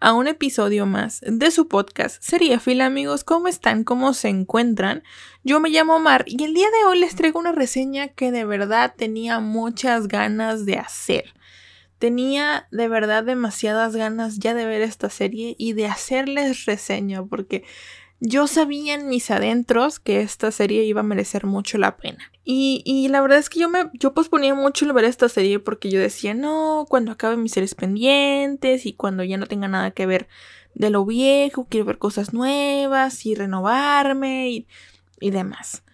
a un episodio más de su podcast Sería Fila, amigos. ¿Cómo están? ¿Cómo se encuentran? Yo me llamo Mar y el día de hoy les traigo una reseña que de verdad tenía muchas ganas de hacer. Tenía de verdad demasiadas ganas ya de ver esta serie y de hacerles reseña porque yo sabía en mis adentros que esta serie iba a merecer mucho la pena. Y, la verdad es que yo me yo posponía mucho el ver esta serie porque yo decía, no, cuando acabe mis series pendientes y cuando ya no tenga nada que ver de lo viejo, quiero ver cosas nuevas y renovarme y, y demás.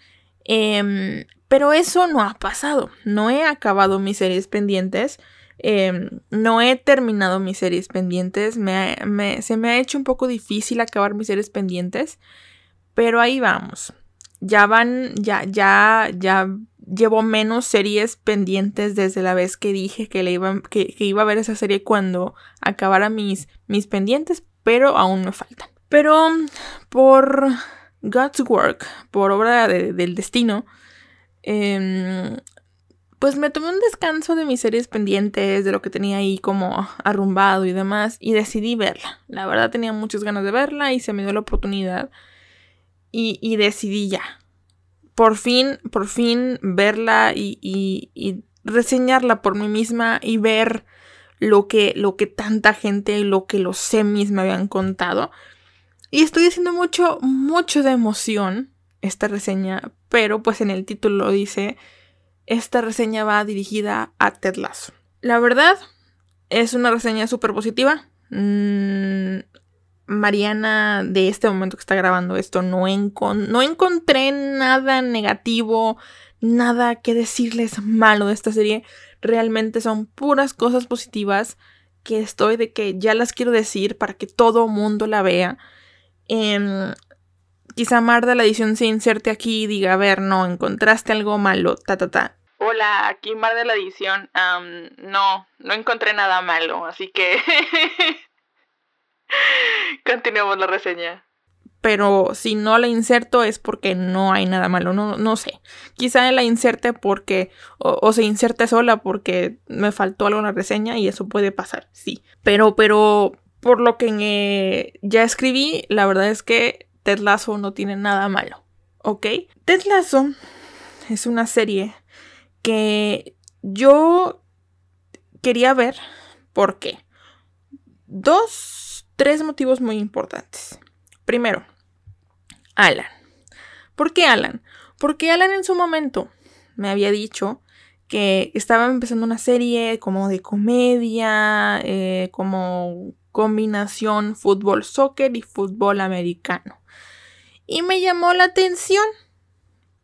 Em, pero eso no ha pasado. No he acabado mis series pendientes. Em, no he terminado mis series pendientes. se me ha hecho un poco difícil acabar mis series pendientes. Pero ahí vamos. Ya van, ya, ya, ya llevo menos series pendientes desde la vez que dije que, le iba, que, iba a ver esa serie cuando acabara mis, mis pendientes. Pero aún me faltan. Pero por God's Work, por obra del destino, eh, pues me tomé un descanso de mis series pendientes, de lo que tenía ahí como arrumbado y demás, y decidí verla. La verdad tenía muchas ganas de verla y se me dio la oportunidad. Y, decidí ya. Por fin, por fin verla y, y, reseñarla por mí misma y ver lo que, lo que tanta gente, lo que los semis me habían contado. Y estoy haciendo mucho, mucho de emoción esta reseña, pero pues en el título dice esta reseña va dirigida a Ted Lasso. La verdad, es una reseña súper positiva. Mm, Mariana, de este momento que está grabando esto, no, no encontré nada negativo, nada que decirles malo de esta serie. Realmente son puras cosas positivas que estoy de que ya las quiero decir para que todo mundo la vea. Em, quizá Marda la edición se inserte aquí y diga, a ver, no, encontraste algo malo, ta, ta, ta. Hola, aquí Mar de la edición. no, no encontré nada malo, así que continuemos la reseña. Pero si no la inserto es porque no hay nada malo, no, no sé. Quizá la inserte porque, o, se inserte sola porque me faltó algo en la reseña y eso puede pasar, sí. Pero, pero, por lo que ya escribí, la verdad es que Ted Lasso no tiene nada malo, ¿ok? Ted Lasso es una serie que yo quería ver por qué. Dos, tres motivos muy importantes. Primero, Alan. ¿Por qué Alan? Porque Alan en su momento me había dicho que estaba empezando una serie como de comedia, eh, como combinación fútbol-soccer y fútbol americano. Y me llamó la atención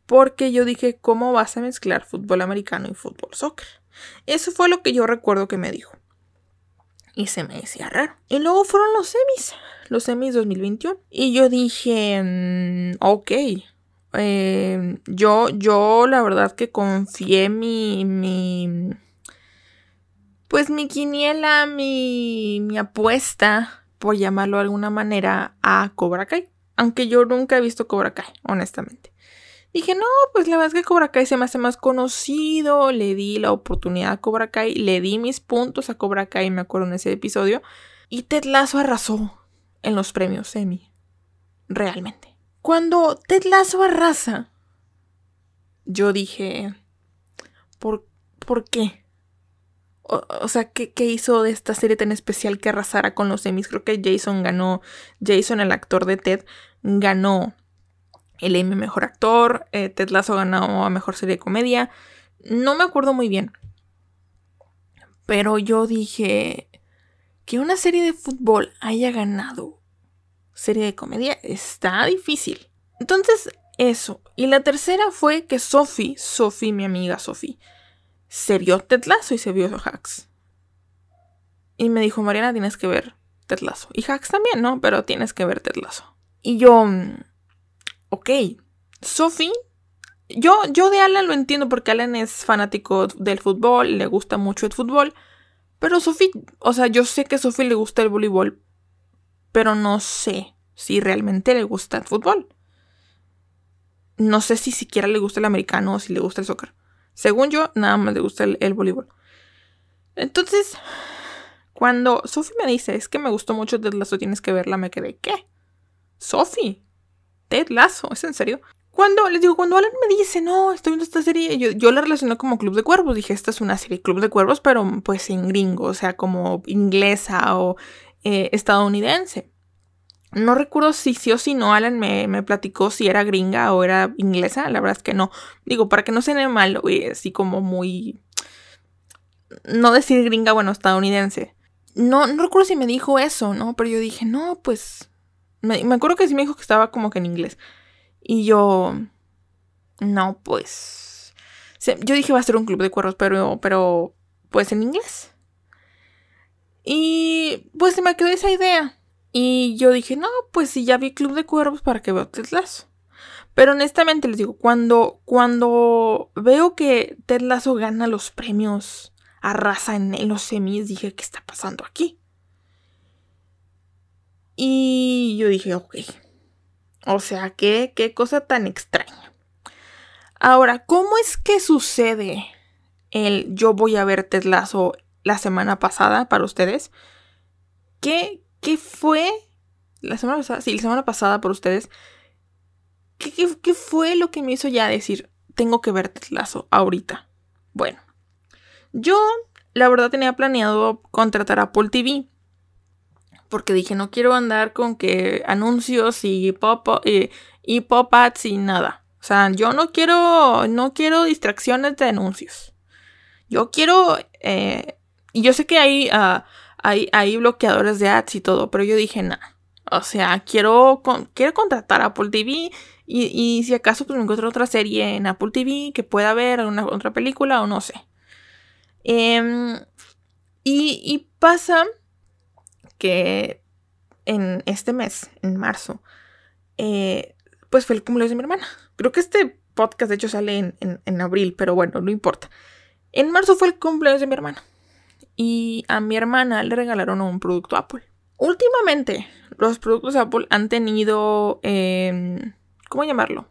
porque yo dije, ¿cómo vas a mezclar fútbol americano y fútbol soccer? Eso fue lo que yo recuerdo que me dijo. Y se me decía raro. Y luego fueron los semis, los semis 2021. Y yo dije, mm, ok. Em, yo, yo la verdad que confié mi, mi, pues mi quiniela, mi, mi apuesta, por llamarlo de alguna manera, a Cobra Kai. Aunque yo nunca he visto Cobra Kai, honestamente. Dije, no, pues la verdad es que Cobra Kai se me hace más conocido. Le di la oportunidad a Cobra Kai. Le di mis puntos a Cobra Kai, me acuerdo en ese episodio. Y Ted Lasso arrasó en los premios Emmy. Realmente. Cuando Ted Lasso arrasa, yo dije, ¿por, ¿por qué? O, sea, ¿qué, ¿qué, hizo de esta serie tan especial que arrasara con los Emmys? Creo que Jason ganó, Jason, el actor de Ted, ganó el Emmy Mejor Actor, eh, Ted Lasso ganó a Mejor Serie de Comedia. No me acuerdo muy bien. Pero yo dije que una serie de fútbol haya ganado serie de comedia está difícil. Entonces, eso. Y la tercera fue que Sophie, Sophie, mi amiga Sophie, se vio Ted Lasso y se vio Hacks. Y me dijo, Mariana, tienes que ver Ted Lasso. Y Hacks también, ¿no? Pero tienes que ver Ted Lasso. Y yo, ok, Sophie, yo, yo de Alan lo entiendo porque Alan es fanático del fútbol, le gusta mucho el fútbol, pero Sophie, o sea, yo sé que a Sophie le gusta el voleibol, pero no sé si realmente le gusta el fútbol. No sé si siquiera le gusta el americano o si le gusta el soccer. Según yo, nada más le gusta el, voleibol. Entonces, cuando Sophie me dice, es que me gustó mucho Ted Lasso, tienes que verla, me quedé, ¿qué? Sophie, Ted Lasso, ¿es en serio? Cuando, les digo, cuando Alan me dice, no, estoy viendo esta serie, yo, la relacioné como Club de Cuervos. Dije, esta es una serie Club de Cuervos, pero pues en gringo, o sea, como inglesa o eh, estadounidense. No recuerdo si sí o si no, Alan me, me, platicó si era gringa o era inglesa. La verdad es que no. Digo, para que no se mal, así como muy. No decir gringa, bueno, estadounidense. No, no recuerdo si me dijo eso, ¿no? Pero yo dije, no, pues. Me, me acuerdo que sí me dijo que estaba como que en inglés. Y yo. No, pues. Yo dije va a ser un club de cuervos, pero. Pero. Pues en inglés. Y. Pues se me quedó esa idea. Y yo dije, no, pues si ya vi Club de Cuervos, ¿para que veo Ted Lasso? Pero honestamente les digo, cuando, cuando veo que Ted gana los premios, arrasa en los semis, dije, ¿qué está pasando aquí? Y yo dije, ok. O sea, ¿qué, qué cosa tan extraña. Ahora, ¿cómo es que sucede el yo voy a ver Ted Lasso la semana pasada para ustedes? ¿Qué, ¿Qué fue la semana pasada? Sí, la semana pasada por ustedes. ¿Qué, fue lo que me hizo ya decir, tengo que ver Lazo ahorita? Bueno, yo la verdad tenía planeado contratar a Apple TV. Porque dije, no quiero andar con que anuncios y pop, y, y pop ads y nada. O sea, yo no quiero, no quiero distracciones de anuncios. Yo quiero, eh, y yo sé que hay uh, hay, bloqueadores de ads y todo, pero yo dije, nada. O sea, quiero, quiero contratar a Apple TV y, si acaso pues me encuentro otra serie en Apple TV que pueda ver, una, otra película o no sé. Em, y, pasa que en este mes, en marzo, eh, pues fue el cumpleaños de mi hermana. Creo que este podcast de hecho sale en, en abril, pero bueno, no importa. En marzo fue el cumpleaños de mi hermana y a mi hermana le regalaron un producto Apple. Últimamente, los productos Apple han tenido... Em, ¿Cómo llamarlo?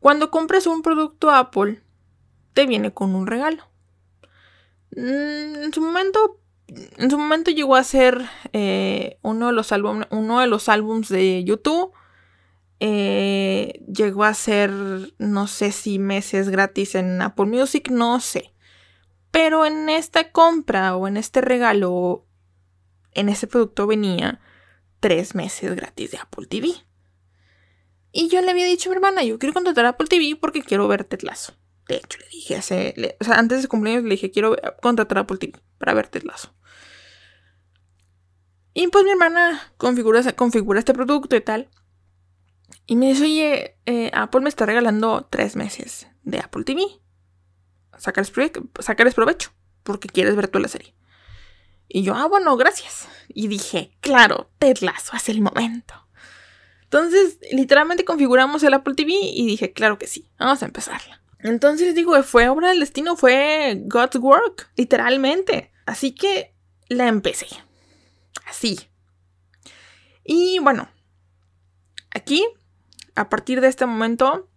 Cuando compres un producto Apple, te viene con un regalo. Mm, en su momento, en su momento llegó a ser eh, uno, de los uno de los álbums de YouTube. Eh, llegó a ser, no sé si meses gratis en Apple Music, no sé. Pero en esta compra o en este regalo, en ese producto venía tres meses gratis de Apple TV. Y yo le había dicho a mi hermana, yo quiero contratar Apple TV porque quiero ver Tetlazo. De hecho, le dije o sea, antes de cumpleaños le dije, quiero contratar Apple TV para ver Tetlazo. Y pues mi hermana configura, configura este producto y tal. Y me dice, oye, eh, Apple me está regalando tres meses de Apple TV sacarles, provecho, porque quieres ver toda la serie. Y yo, ah, bueno, gracias. Y dije, claro, Ted Lasso, es el momento. Entonces, literalmente configuramos el Apple TV y dije, claro que sí, vamos a empezarla. Entonces digo, fue obra del destino, fue God's work, literalmente. Así que la empecé. Así. Y bueno, aquí, a partir de este momento,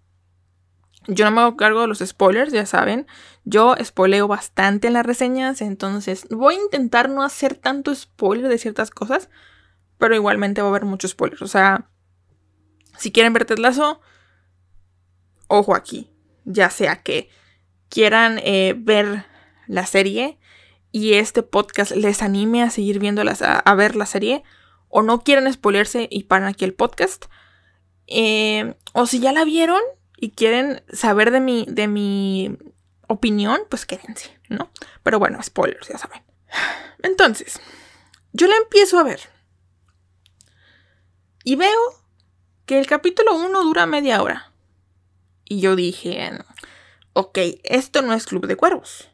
yo no me hago cargo de los spoilers, ya saben. Yo spoileo bastante en las reseñas, entonces voy a intentar no hacer tanto spoiler de ciertas cosas, pero igualmente va a haber muchos spoilers. O sea, si quieren ver Ted ojo aquí. Ya sea que quieran eh, ver la serie y este podcast les anime a seguir viéndolas, a, ver la serie, o no quieren spoilerse y paran aquí el podcast. Eh, o si ya la vieron, y quieren saber de mi, de mi opinión, pues quédense, ¿no? Pero bueno, spoilers, ya saben. Entonces, yo la empiezo a ver. Y veo que el capítulo 1 dura media hora. Y yo dije, ok, esto no es Club de Cuervos.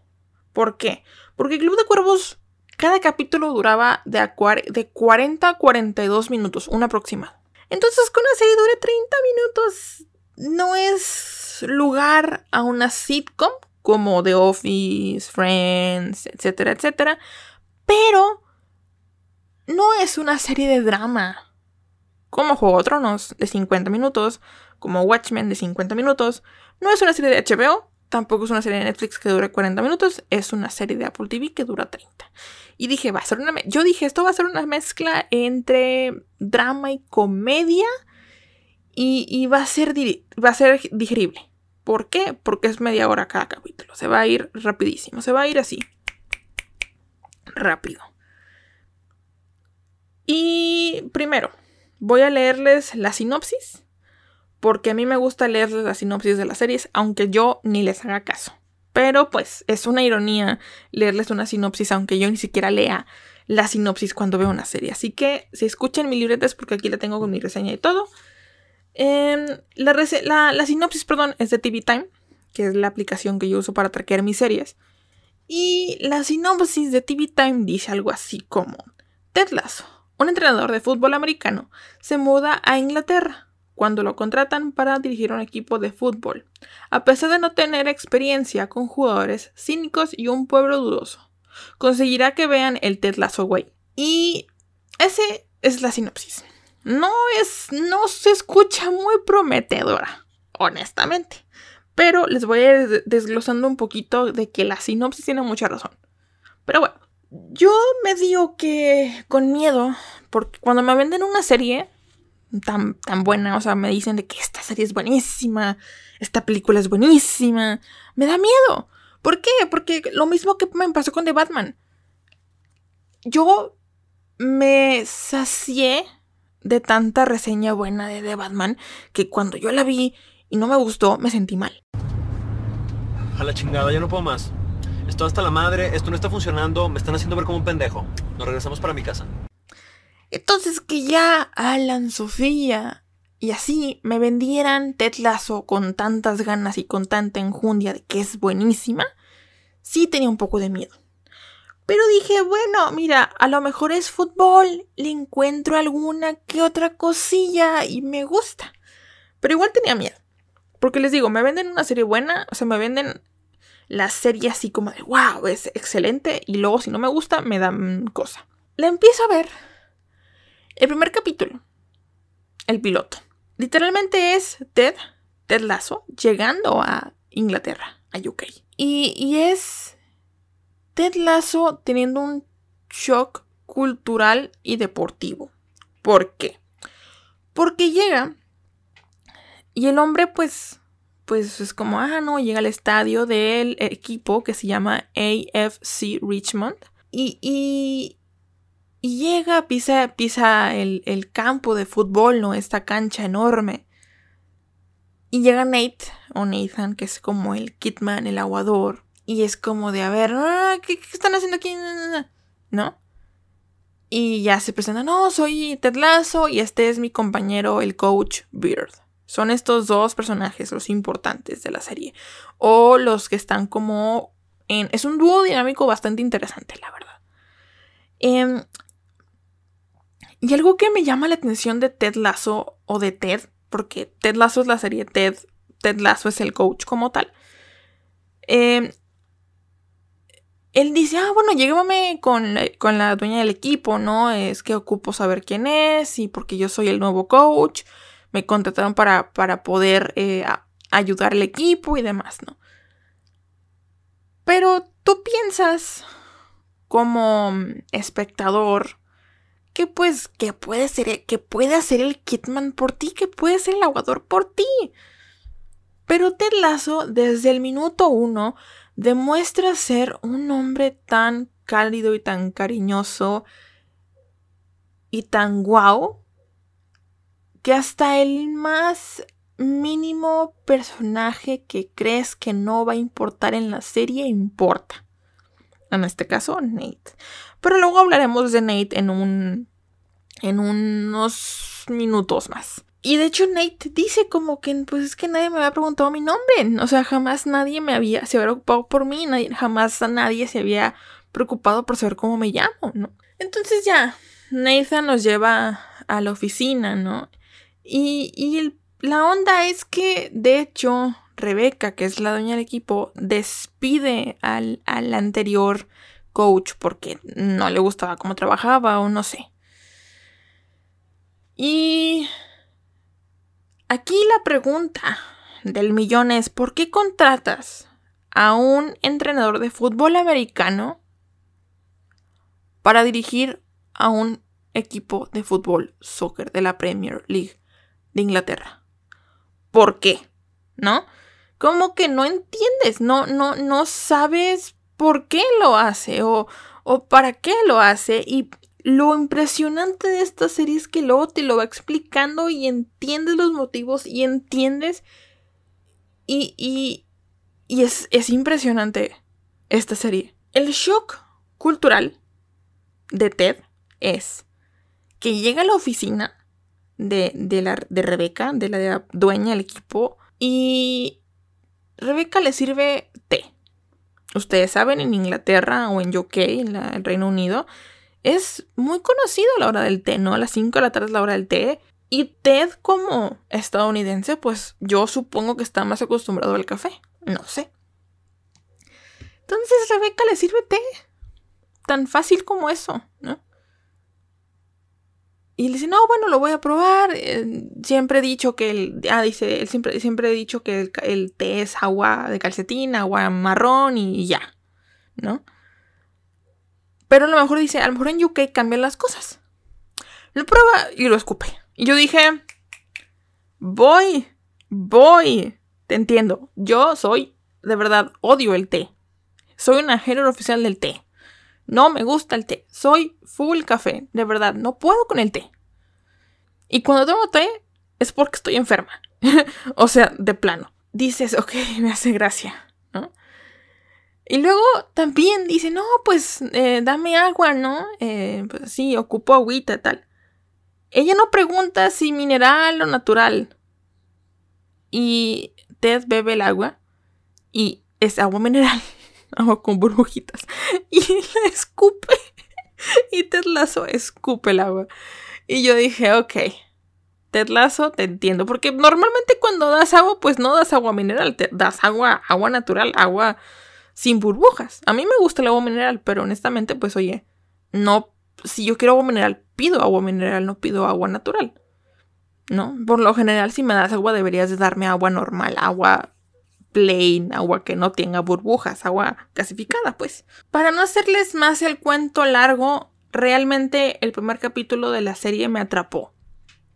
¿Por qué? Porque Club de Cuervos, cada capítulo duraba de, de 40 a 42 minutos, un aproximado. Entonces, con una serie dure 30 minutos, no es lugar a una sitcom como The Office, Friends, etcétera, etcétera, pero no es una serie de drama como Juego de Tronos de 50 minutos, como Watchmen de 50 minutos, no es una serie de HBO, tampoco es una serie de Netflix que dure 40 minutos, es una serie de Apple TV que dura 30. Y dije, va a ser una... Yo dije, esto va a ser una mezcla entre drama y comedia y, va, a ser va a ser digerible. ¿Por qué? Porque es media hora cada capítulo. Se va a ir rapidísimo. Se va a ir así. Rápido. Y primero, voy a leerles la sinopsis. Porque a mí me gusta leerles la sinopsis de las series, aunque yo ni les haga caso. Pero pues es una ironía leerles una sinopsis, aunque yo ni siquiera lea la sinopsis cuando veo una serie. Así que si escuchan mi libreta es porque aquí la tengo con mi reseña y todo. Em, la, sinopsis, perdón, es de TV Time, que es la aplicación que yo uso para traquear mis series. Y la sinopsis de TV Time dice algo así como: Ted Lasso, un entrenador de fútbol americano, se muda a Inglaterra cuando lo contratan para dirigir un equipo de fútbol, a pesar de no tener experiencia con jugadores cínicos y un pueblo dudoso. Conseguirá que vean el Ted Lasso Way. Y ese es la sinopsis no es, no se escucha muy prometedora, honestamente. Pero les voy a ir desglosando un poquito de que la sinopsis tiene mucha razón. Pero bueno, yo me digo que con miedo, porque cuando me venden una serie tan, tan buena, o sea, me dicen de que esta serie es buenísima, esta película es buenísima, me da miedo. ¿Por qué? Porque lo mismo que me pasó con The Batman. Yo me sacié de tanta reseña buena de The Batman que cuando yo la vi y no me gustó, me sentí mal. A la chingada, ya no puedo más. Esto hasta la madre, esto no está funcionando, me están haciendo ver como un pendejo. Nos regresamos para mi casa. Entonces que ya Alan, Sofía y así me vendieran Ted Lasso con tantas ganas y con tanta enjundia de que es buenísima, sí tenía un poco de miedo. Pero dije, bueno, mira, a lo mejor es fútbol, le encuentro alguna que otra cosilla y me gusta. Pero igual tenía miedo. Porque les digo, me venden una serie buena, o sea, me venden la serie así como de, wow, es excelente. Y luego si no me gusta, me dan cosa. La empiezo a ver. El primer capítulo. El piloto. Literalmente es Ted, Ted Lasso, llegando a Inglaterra, a UK. Y, y es Ted Lasso teniendo un shock cultural y deportivo. ¿Por qué? Porque llega y el hombre pues pues es como, ah, no, llega al estadio del equipo que se llama AFC Richmond y, y, llega, pisa, pisa el, el, campo de fútbol, ¿no? Esta cancha enorme. Y llega Nate, o Nathan, que es como el Kitman, el aguador, y es como de, a ver, ah, ¿qué, están haciendo aquí? ¿No? Y ya se presenta, no, soy Ted Lasso y este es mi compañero, el coach Beard. Son estos dos personajes los importantes de la serie. O los que están como en... Es un dúo dinámico bastante interesante, la verdad. Em, y algo que me llama la atención de Ted Lasso o de Ted, porque Ted Lasso es la serie Ted, Ted Lasso es el coach como tal. Eh, él dice, ah, bueno, llévame con, con la dueña del equipo, ¿no? Es que ocupo saber quién es y porque yo soy el nuevo coach, me contrataron para, para poder eh, ayudar al equipo y demás, ¿no? Pero tú piensas como espectador que pues que puede ser que puede hacer el Kitman por ti, que puede ser el aguador por ti. Pero Ted Lasso desde el minuto uno demuestra ser un hombre tan cálido y tan cariñoso y tan guau que hasta el más mínimo personaje que crees que no va a importar en la serie importa. En este caso, Nate. Pero luego hablaremos de Nate en un en unos minutos más. Y de hecho Nate dice como que pues es que nadie me había preguntado mi nombre. O sea, jamás nadie me había, se había preocupado por mí, jamás nadie se había preocupado por saber cómo me llamo, ¿no? Entonces ya, Nathan nos lleva a la oficina, ¿no? Y, la onda es que, de hecho, Rebeca, que es la dueña del equipo, despide al anterior coach porque no le gustaba cómo trabajaba o no sé. Y aquí la pregunta del millón es, ¿por qué contratas a un entrenador de fútbol americano para dirigir a un equipo de fútbol soccer de la Premier League de Inglaterra? ¿Por qué? ¿No? Como que no entiendes, no, no, no sabes por qué lo hace o, o para qué lo hace y lo impresionante de esta serie es que luego te lo va explicando y entiendes los motivos y entiendes. Y, y, y es, es impresionante esta serie. El shock cultural de Ted es que llega a la oficina de, de, la, de Rebeca, de la dueña del equipo, y Rebeca le sirve té. Ustedes saben, en Inglaterra o en UK, en el Reino Unido, es muy conocido la hora del té, ¿no? A las 5 de la tarde es la hora del té. Y Ted como estadounidense, pues yo supongo que está más acostumbrado al café. No sé. Entonces Rebeca le sirve té. Tan fácil como eso, ¿no? Y le dice, no, bueno, lo voy a probar. Eh, siempre he dicho que el... Ah, dice, él siempre, siempre he dicho que el, té es agua de calcetín, agua marrón y ya, ¿no? Pero a lo mejor dice, a lo mejor en UK cambian las cosas. Lo prueba y lo escupe. Y yo dije, voy, voy. Te entiendo. Yo soy, de verdad, odio el té. Soy una género oficial del té. No me gusta el té. Soy full café. De verdad, no puedo con el té. Y cuando tomo té es porque estoy enferma. o sea, de plano. Dices, ok, me hace gracia. ¿no? Y luego también dice, no, pues eh, dame agua, ¿no? Eh, pues sí, ocupo agüita, tal. Ella no pregunta si mineral o natural. Y Ted bebe el agua y es agua mineral, agua con burbujitas. Y la escupe. Y Ted Lazo escupe el agua. Y yo dije, ok, Ted Lazo, te entiendo. Porque normalmente cuando das agua, pues no das agua mineral, te das agua, agua natural, agua sin burbujas. A mí me gusta el agua mineral, pero honestamente, pues oye, no, si yo quiero agua mineral, pido agua mineral, no pido agua natural. ¿No? Por lo general, si me das agua, deberías de darme agua normal, agua plain, agua que no tenga burbujas, agua gasificada, pues. Para no hacerles más el cuento largo, realmente el primer capítulo de la serie me atrapó.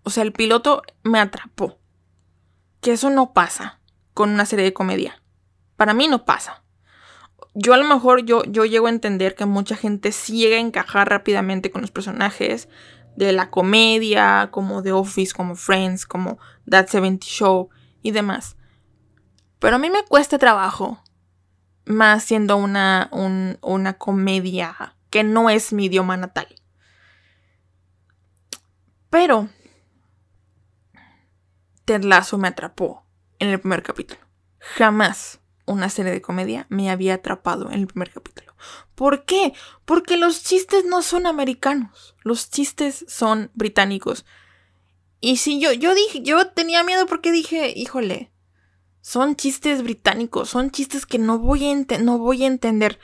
O sea, el piloto me atrapó. Que eso no pasa con una serie de comedia. Para mí no pasa yo a lo mejor yo, yo llego a entender que mucha gente sí llega a encajar rápidamente con los personajes de la comedia, como The Office, como Friends, como That 70 Show y demás. Pero a mí me cuesta trabajo, más siendo una, una comedia que no es mi idioma natal. Pero Ted Lasso me atrapó en el primer capítulo. Jamás una serie de comedia me había atrapado en el primer capítulo. ¿Por qué? Porque los chistes no son americanos, los chistes son británicos. Y si yo, yo dije, yo tenía miedo porque dije, híjole, son chistes británicos, son chistes que no voy a, no voy a entender.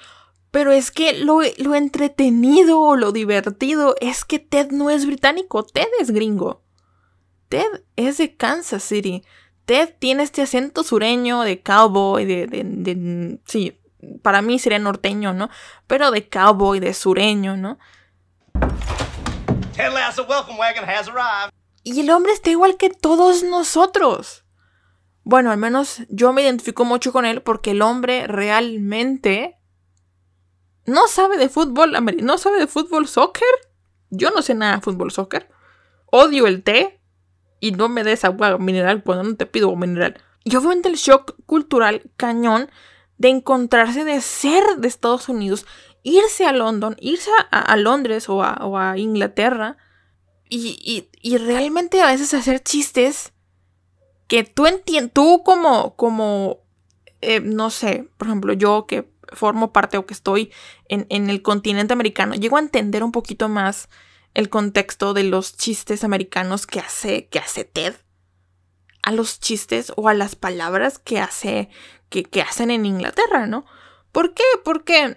Pero es que lo, lo entretenido o lo divertido es que Ted no es británico, Ted es gringo. Ted es de Kansas City. Ted tiene este acento sureño de cowboy, de, de, de, sí, para mí sería norteño, ¿no? Pero de cowboy, de sureño, ¿no? Ted Lasso welcome wagon has arrived. Y el hombre está igual que todos nosotros. Bueno, al menos yo me identifico mucho con él porque el hombre realmente no sabe de fútbol, no sabe de fútbol soccer. Yo no sé nada de fútbol soccer. Odio el té y no me des agua mineral cuando no te pido mineral. Y obviamente el shock cultural cañón de encontrarse de ser de Estados Unidos, irse a London, irse a, Londres o a, Inglaterra y, realmente a veces hacer chistes que tú entiendes, tú como, como eh, no sé, por ejemplo, yo que formo parte o que estoy en, en el continente americano, llego a entender un poquito más el contexto de los chistes americanos que hace, que hace Ted. a los chistes o a las palabras que, hace, que, que hacen en Inglaterra, ¿no? ¿Por qué? Porque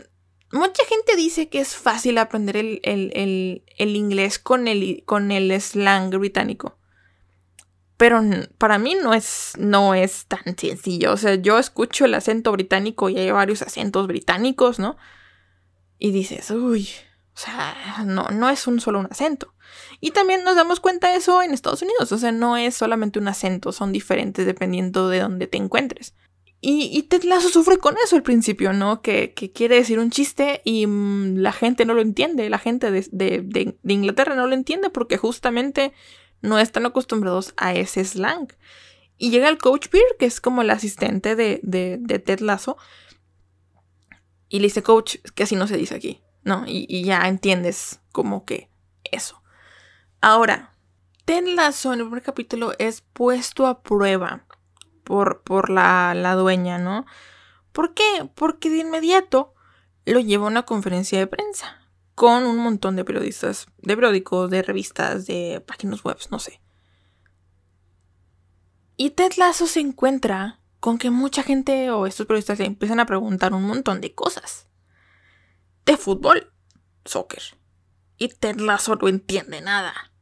mucha gente dice que es fácil aprender el, el, el, inglés con el, con el slang británico. Pero para mí no es, no es tan sencillo. O sea, yo escucho el acento británico y hay varios acentos británicos, ¿no? Y dices, uy, o sea, no, no es un solo un acento. Y también nos damos cuenta de eso en Estados Unidos. O sea, no es solamente un acento, son diferentes dependiendo de dónde te encuentres. Y, y Ted Lasso sufre con eso al principio, ¿no? Que, quiere decir un chiste y mm, la gente no lo entiende, la gente de, Inglaterra no lo entiende porque justamente no están acostumbrados a ese slang. Y llega el coach Beer, que es como el asistente de, de, Ted Lasso, y le dice, coach, que así no se dice aquí, ¿no? Y, y ya entiendes como que eso. Ahora, Ted Lasso en el primer capítulo es puesto a prueba por, la, la dueña, ¿no? ¿Por qué? Porque de inmediato lo lleva a una conferencia de prensa con un montón de periodistas, de periódicos, de revistas, de páginas web, no sé. Y Ted Lasso se encuentra con que mucha gente o estos periodistas le empiezan a preguntar un montón de cosas. De fútbol, soccer. Y Ted Lasso no entiende nada.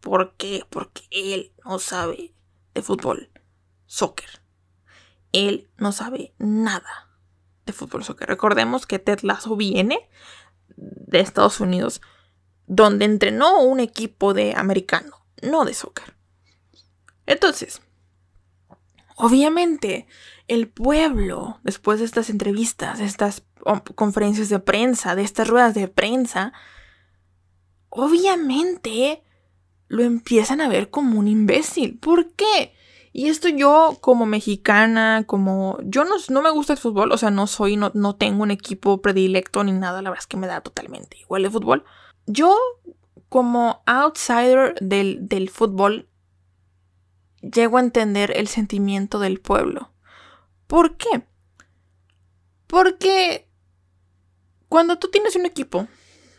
¿Por qué? Porque él no sabe de fútbol soccer. Él no sabe nada de fútbol soccer. Recordemos que Ted Lasso viene de Estados Unidos, donde entrenó un equipo de americano, no de soccer. Entonces, obviamente, el pueblo, después de estas entrevistas, de estas conferencias de prensa, de estas ruedas de prensa, obviamente lo empiezan a ver como un imbécil. ¿Por qué? Y esto yo como mexicana, como yo no, no me gusta el fútbol, o sea, no soy, no, no tengo un equipo predilecto ni nada, la verdad es que me da totalmente igual el fútbol. Yo como outsider del, del fútbol, llego a entender el sentimiento del pueblo. ¿Por qué? Porque cuando tú tienes un equipo,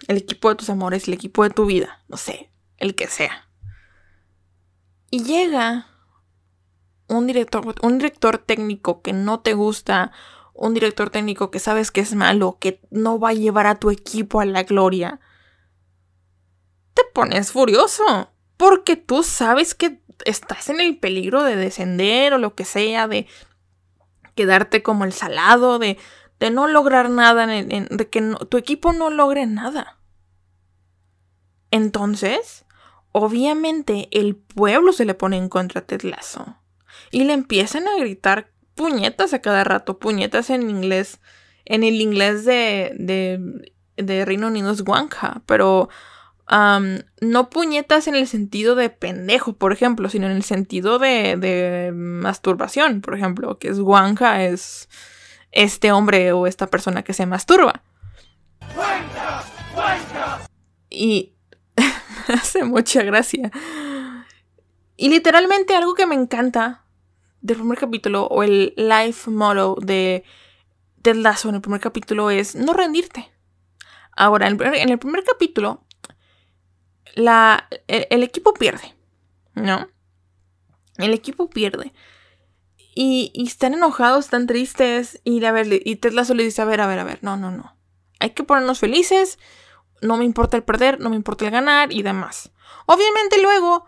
el equipo de tus amores, el equipo de tu vida, no sé, el que sea, y llega un director, un director técnico que no te gusta, un director técnico que sabes que es malo, que no va a llevar a tu equipo a la gloria, te pones furioso. Porque tú sabes que estás en el peligro de descender o lo que sea, de quedarte como el salado, de, de no lograr nada, de que tu equipo no logre nada. Entonces, obviamente el pueblo se le pone en contra a Ted Lasso y le empiezan a gritar puñetas a cada rato, puñetas en inglés, en el inglés de, de, de Reino Unido es guanja, pero no puñetas en el sentido de pendejo, por ejemplo, sino en el sentido de, de masturbación, por ejemplo, que es guanja, es este hombre o esta persona que se masturba. Y hace mucha gracia. Y literalmente algo que me encanta del primer capítulo o el life motto de Ted Lasso en el primer capítulo es no rendirte. Ahora, en el primer, capítulo, la, el, equipo pierde, ¿no? El equipo pierde. Y, están enojados, están tristes. Y, a ver, y Ted Lasso le dice, a ver, a ver, a ver, no, no, no. Hay que ponernos felices. No me importa el perder, no me importa el ganar y demás. Obviamente luego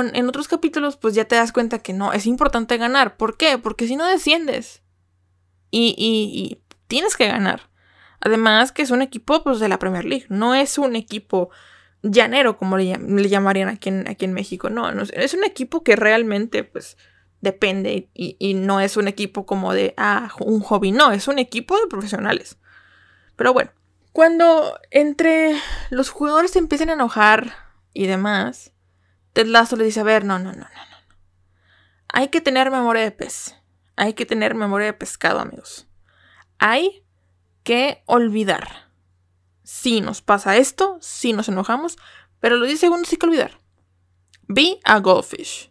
en otros capítulos, pues ya te das cuenta que no, es importante ganar. ¿Por qué? Porque si no desciendes. Y, y, tienes que ganar. Además que es un equipo pues, de la Premier League. No es un equipo llanero, como le, llamarían aquí en, México. No, es un equipo que realmente, pues, depende. Y, y, no es un equipo como de, ah, un hobby. No, es un equipo de profesionales. Pero bueno, cuando entre los jugadores se empiezan a enojar y demás, Ted Lasso le dice, a ver, no, no, no, no, no. Hay que tener memoria de pez. Hay que tener memoria de pescado, amigos. Hay que olvidar. Si nos pasa esto, si nos enojamos, pero lo 10 segundos sí que olvidar. Be a goldfish.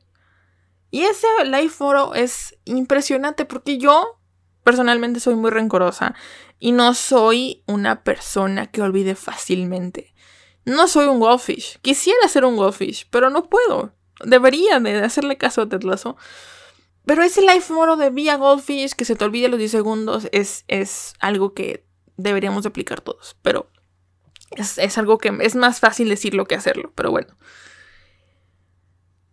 Y ese life photo es impresionante porque yo personalmente soy muy rencorosa y no soy una persona que olvide fácilmente. No soy un goldfish. Quisiera ser un goldfish, pero no puedo. Debería de hacerle caso a Ted Lasso. Pero ese life moro de Via Goldfish, que se te olvide los 10 segundos, es, es algo que deberíamos aplicar todos. Pero es, algo que es más fácil decirlo que hacerlo. Pero bueno.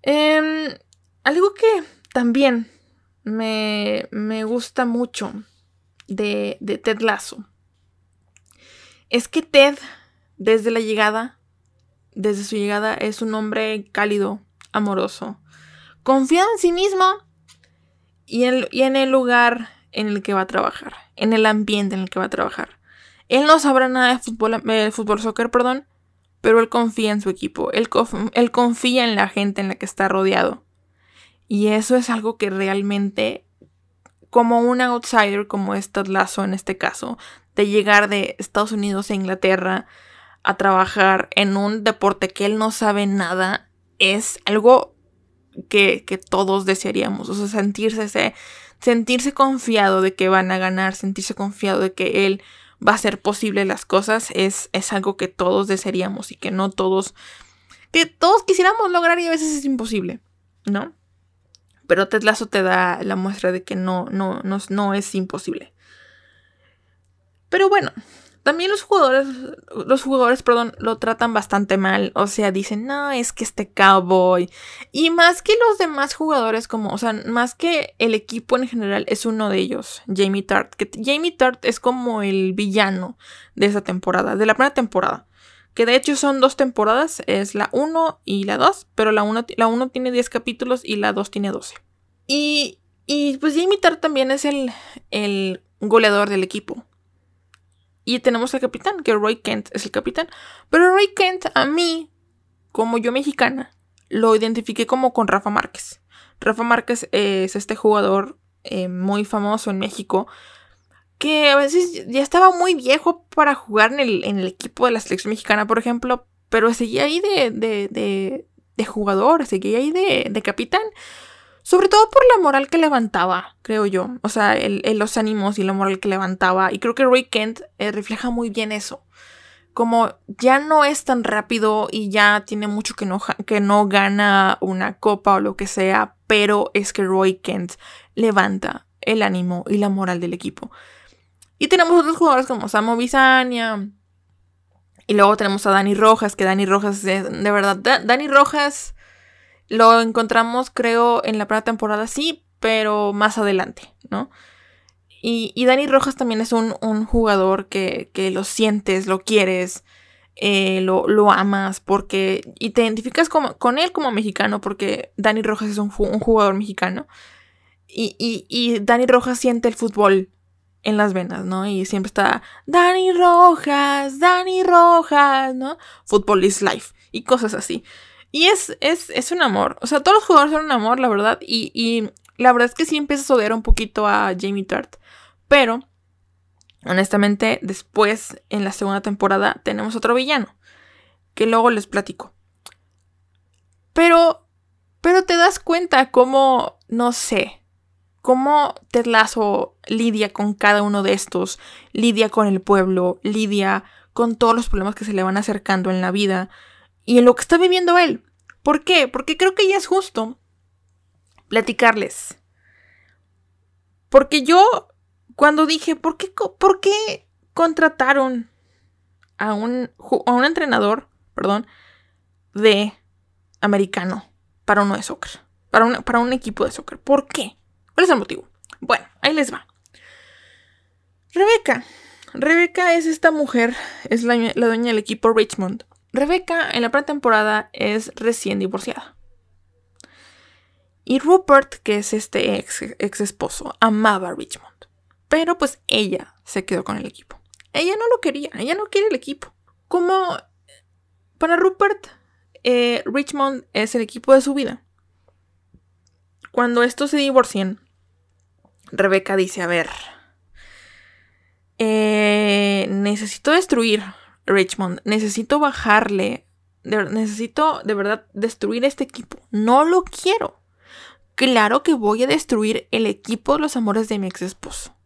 Em, algo que también me, me gusta mucho de, de Ted Lasso es que Ted, desde la llegada, desde su llegada, es un hombre cálido, amoroso, confiado en sí mismo y en, el lugar en el que va a trabajar, en el ambiente en el que va a trabajar. Él no sabrá nada de fútbol, de fútbol soccer, perdón, pero él confía en su equipo, él, confía en la gente en la que está rodeado. Y eso es algo que realmente, como un outsider como es Lazo en este caso, de llegar de Estados Unidos a Inglaterra a trabajar en un deporte que él no sabe nada, es algo que, que todos desearíamos. O sea, sentirse, sentirse confiado de que van a ganar, sentirse confiado de que él va a ser posible las cosas, es, es algo que todos desearíamos y que no todos, que todos quisiéramos lograr y a veces es imposible, ¿no? Pero Ted Lasso te da la muestra de que no, no, no, no es imposible. Pero bueno, también los jugadores, los jugadores, perdón, lo tratan bastante mal. O sea, dicen, no, es que este cowboy. Y más que los demás jugadores, como, o sea, más que el equipo en general, es uno de ellos, Jamie Tart. Que Jamie Tart es como el villano de esa temporada, de la primera temporada. Que de hecho son dos temporadas, es la 1 y la 2, pero la 1 la tiene 10 capítulos y la 2 tiene 12. Y, y pues Jamie Tart también es el, el goleador del equipo. Y tenemos al capitán, que Roy Kent es el capitán. Pero Roy Kent, a mí, como yo mexicana, lo identifiqué como con Rafa Márquez. Rafa Márquez es este jugador eh, muy famoso en México que a veces ya estaba muy viejo para jugar en el, equipo de la selección mexicana, por ejemplo, pero seguía ahí de, de, de, de jugador, seguía ahí de capitán. Sobre todo por la moral que levantaba, creo yo. O sea, el, los ánimos y la moral que levantaba. Y creo que Roy Kent eh, refleja muy bien eso. Como ya no es tan rápido y ya tiene mucho que no, que no gana una copa o lo que sea, pero es que Roy Kent levanta el ánimo y la moral del equipo. Y tenemos otros jugadores como Samo Bisania. Y luego tenemos a Dani Rojas, que Dani Rojas, de, de verdad, Dani Rojas lo encontramos, creo, en la primera temporada, sí, pero más adelante, ¿no? Y, y Dani Rojas también es un, jugador que, lo sientes, lo quieres, eh, lo, amas, porque. Y te identificas con él como mexicano, porque Dani Rojas es un, jugador mexicano. Y, y, y Dani Rojas siente el fútbol en las venas, ¿no? Y siempre está Dani Rojas, Dani Rojas, ¿no? Football is life y cosas así. Y es, es, un amor. O sea, todos los jugadores son un amor, la verdad. Y, la verdad es que sí empieza a odiar un poquito a Jamie Tart. Pero, honestamente, después, en la segunda temporada, tenemos otro villano. Que luego les platico. Pero, pero te das cuenta cómo, no sé, cómo Ted Lasso lidia con cada uno de estos. Lidia con el pueblo, lidia con todos los problemas que se le van acercando en la vida y en lo que está viviendo él. ¿Por qué? Porque creo que ya es justo platicarles. Porque yo, cuando dije, ¿por qué, por qué contrataron a un, a un entrenador, perdón, de americano para uno de soccer? Para, para un equipo de soccer. ¿Por qué? ¿Cuál es el motivo? Bueno, ahí les va. Rebeca. Rebeca es esta mujer, es la, la dueña del equipo Richmond. Rebecca en la pretemporada es recién divorciada. Y Rupert, que es este ex, ex esposo, amaba a Richmond. Pero pues ella se quedó con el equipo. Ella no lo quería, ella no quiere el equipo. Como para Rupert, eh, Richmond es el equipo de su vida. Cuando estos se divorcian, Rebecca dice, a ver, eh, necesito destruir Richmond, necesito bajarle, necesito de verdad destruir este equipo. No lo quiero. Claro que voy a destruir el equipo de los amores de mi ex esposo.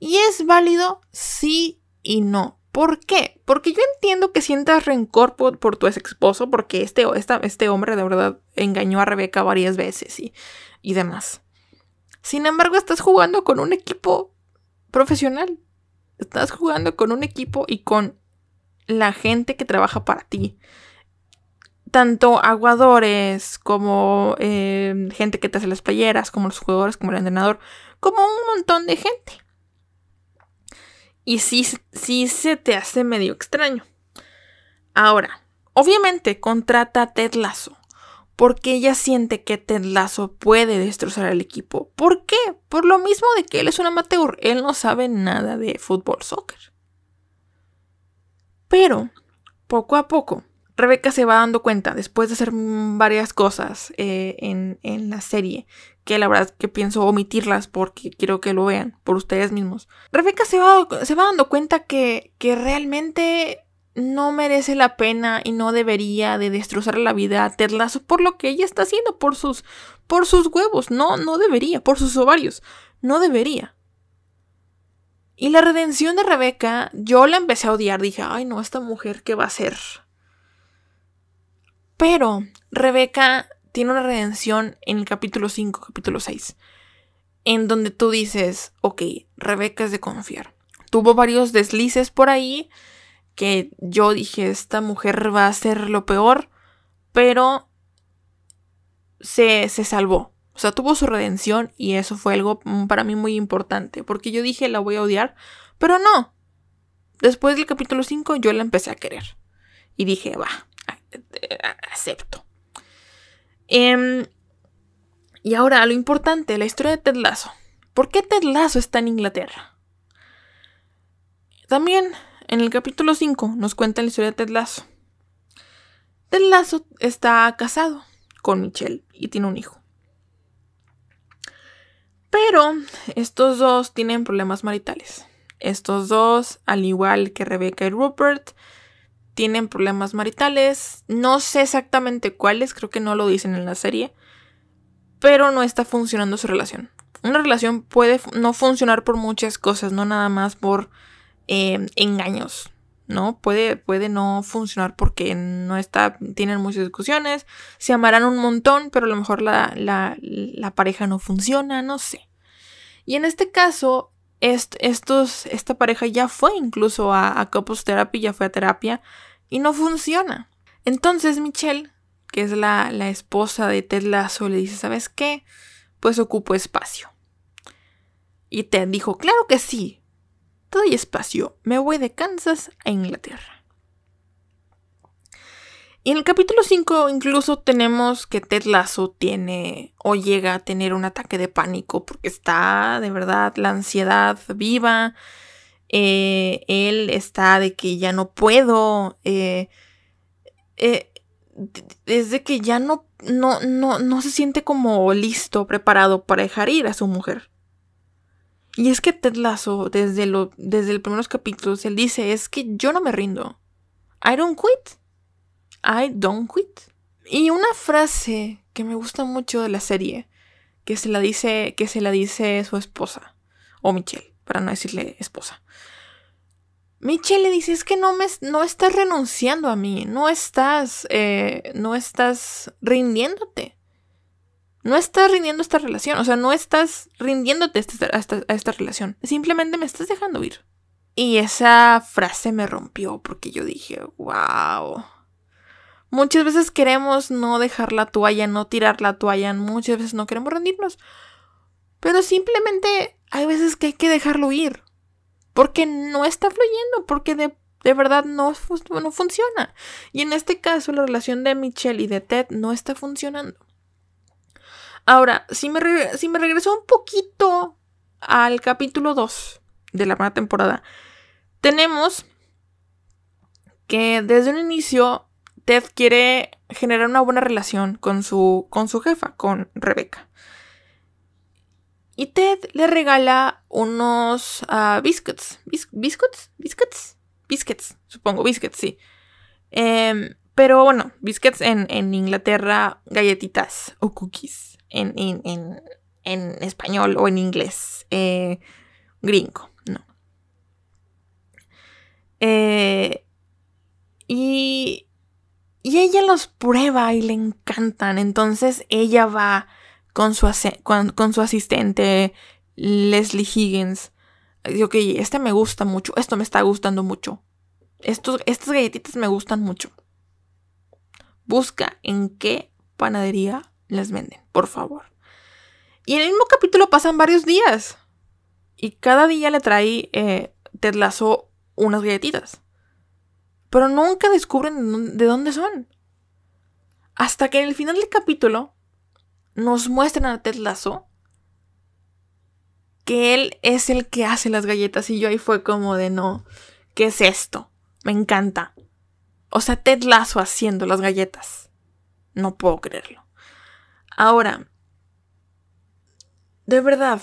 Y es válido sí y no, ¿Por qué? Porque yo entiendo que sientas rencor por, tu ex esposo, porque este, este hombre de verdad engañó a Rebeca varias veces y, y demás. Sin embargo, estás jugando con un equipo profesional. Estás jugando con un equipo y con la gente que trabaja para ti. Tanto aguadores como eh, gente que te hace las playeras, como los jugadores, como el entrenador, como un montón de gente. Y sí, sí se te hace medio extraño. Ahora, obviamente contrata a Ted Lasso porque ella siente que Ted Lasso puede destrozar al equipo. ¿Por qué? Por lo mismo de que él es un amateur, él no sabe nada de fútbol, soccer. Pero, poco a poco, Rebeca se va dando cuenta, después de hacer varias cosas eh, en, en, la serie, que la verdad que pienso omitirlas porque quiero que lo vean por ustedes mismos. Rebeca se va, se va dando cuenta que, que realmente no merece la pena y no debería de destrozar la vida a Ted Lasso por lo que ella está haciendo, por sus, por sus huevos. No, no debería, por sus ovarios. No debería. Y la redención de Rebeca, yo la empecé a odiar. Dije, ay no, esta mujer, ¿qué va a hacer? Pero Rebeca tiene una redención en el capítulo 5, capítulo 6, en donde tú dices, ok, Rebeca es de confiar. Tuvo varios deslices por ahí que yo dije, esta mujer va a ser lo peor, pero se, se salvó. O sea, tuvo su redención y eso fue algo mm, para mí muy importante, porque yo dije, la voy a odiar, pero no. Después del capítulo 5 yo la empecé a querer. Y dije, va, acepto. Em, y ahora, lo importante, la historia de Ted Lasso. ¿Por qué Ted Lasso está en Inglaterra? También en el capítulo 5 nos cuenta la historia de Ted Lasso. Ted Lasso está casado con Michelle y tiene un hijo. Pero estos dos tienen problemas maritales. Estos dos, al igual que Rebecca y Rupert, tienen problemas maritales. No sé exactamente cuáles, creo que no lo dicen en la serie. Pero no está funcionando su relación. Una relación puede no funcionar por muchas cosas, no nada más por Em, engaños, ¿no? Puede, puede no funcionar porque no está, tienen muchas discusiones, se amarán un montón, pero a lo mejor la, la, pareja no funciona, no sé. Y en este caso, estos, esta pareja ya fue incluso a, a Therapy, ya fue a terapia y no funciona. Entonces Michelle, que es la, la esposa de Ted Lasso, le dice, ¿sabes qué? Pues ocupo espacio. Y Ted dijo, claro que sí, todo y espacio, me voy de Kansas a Inglaterra. Y en el capítulo 5 incluso tenemos que Ted Lasso tiene o llega a tener un ataque de pánico porque está de verdad la ansiedad viva. Eh, él está de que ya no puedo. Eh, eh, desde que ya no, no, no, no se siente como listo, preparado para dejar ir a su mujer. Y es que Ted Lasso, desde, lo, desde los primeros capítulos, él dice, es que yo no me rindo. I don't quit. I don't quit. Y una frase que me gusta mucho de la serie, que se la dice, que se la dice su esposa, o Michelle, para no decirle esposa. Michelle le dice, es que no, me, no estás renunciando a mí, no estás, eh, no estás rindiéndote no estás rindiendo esta relación, o sea, no estás rindiéndote a esta, relación, simplemente me estás dejando ir. Y esa frase me rompió porque yo dije, wow. Muchas veces queremos no dejar la toalla, no tirar la toalla, muchas veces no queremos rendirnos. Pero simplemente hay veces que hay que dejarlo ir. Porque no está fluyendo, porque de, de verdad no, no funciona. Y en este caso la relación de Michelle y de Ted no está funcionando. Ahora, si me, regreso un poquito al capítulo 2 de la primera temporada, tenemos que desde un inicio Ted quiere generar una buena relación con su, con su jefa, con Rebecca. Y Ted le regala unos uh, biscuits. ¿Biscuits? ¿Biscuits? Biscuits, supongo, biscuits, sí. Em, pero bueno, biscuits en Inglaterra, galletitas o cookies en, español o en inglés eh, gringo, no. Eh, y, y ella los prueba y le encantan. Entonces ella va con su, con, su asistente, Leslie Higgins. Digo, ok, este me gusta mucho, esto me está gustando mucho. Estos, estas galletitas me gustan mucho. Busca en qué panadería las venden, por favor. Y en el mismo capítulo pasan varios días. Y cada día le trae eh, Ted Lasso unas galletitas. Pero nunca descubren de dónde son. Hasta que en el final del capítulo nos muestran a Ted Lasso que él es el que hace las galletas y yo ahí fue como de no, ¿qué es esto? Me encanta. O sea, Ted Lasso haciendo las galletas. No puedo creerlo. Ahora, de verdad,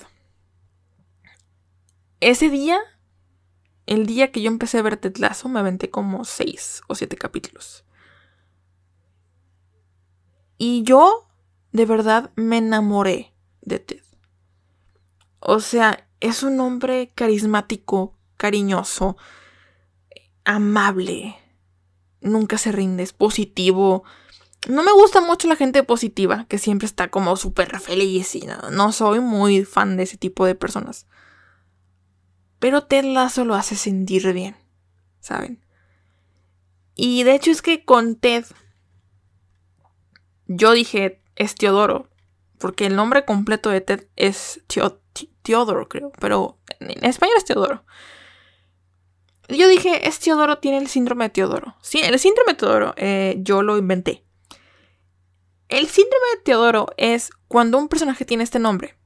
ese día, el día que yo empecé a ver Ted Lasso, me aventé como seis o siete capítulos. Y yo de verdad me enamoré de Ted. O sea, es un hombre carismático, cariñoso, amable. Nunca se rinde, es positivo. No me gusta mucho la gente positiva, que siempre está como súper feliz y no, soy muy fan de ese tipo de personas. Pero Ted Lasso lo hace sentir bien, ¿saben? Y de hecho es que con Ted, yo dije, es Teodoro. Porque el nombre completo de Ted es Teodoro, creo. Pero en español es Teodoro. Yo dije, es Teodoro, tiene el síndrome de Teodoro. Sí, el síndrome de Teodoro eh, yo lo inventé. El síndrome de Teodoro es cuando un personaje tiene este nombre.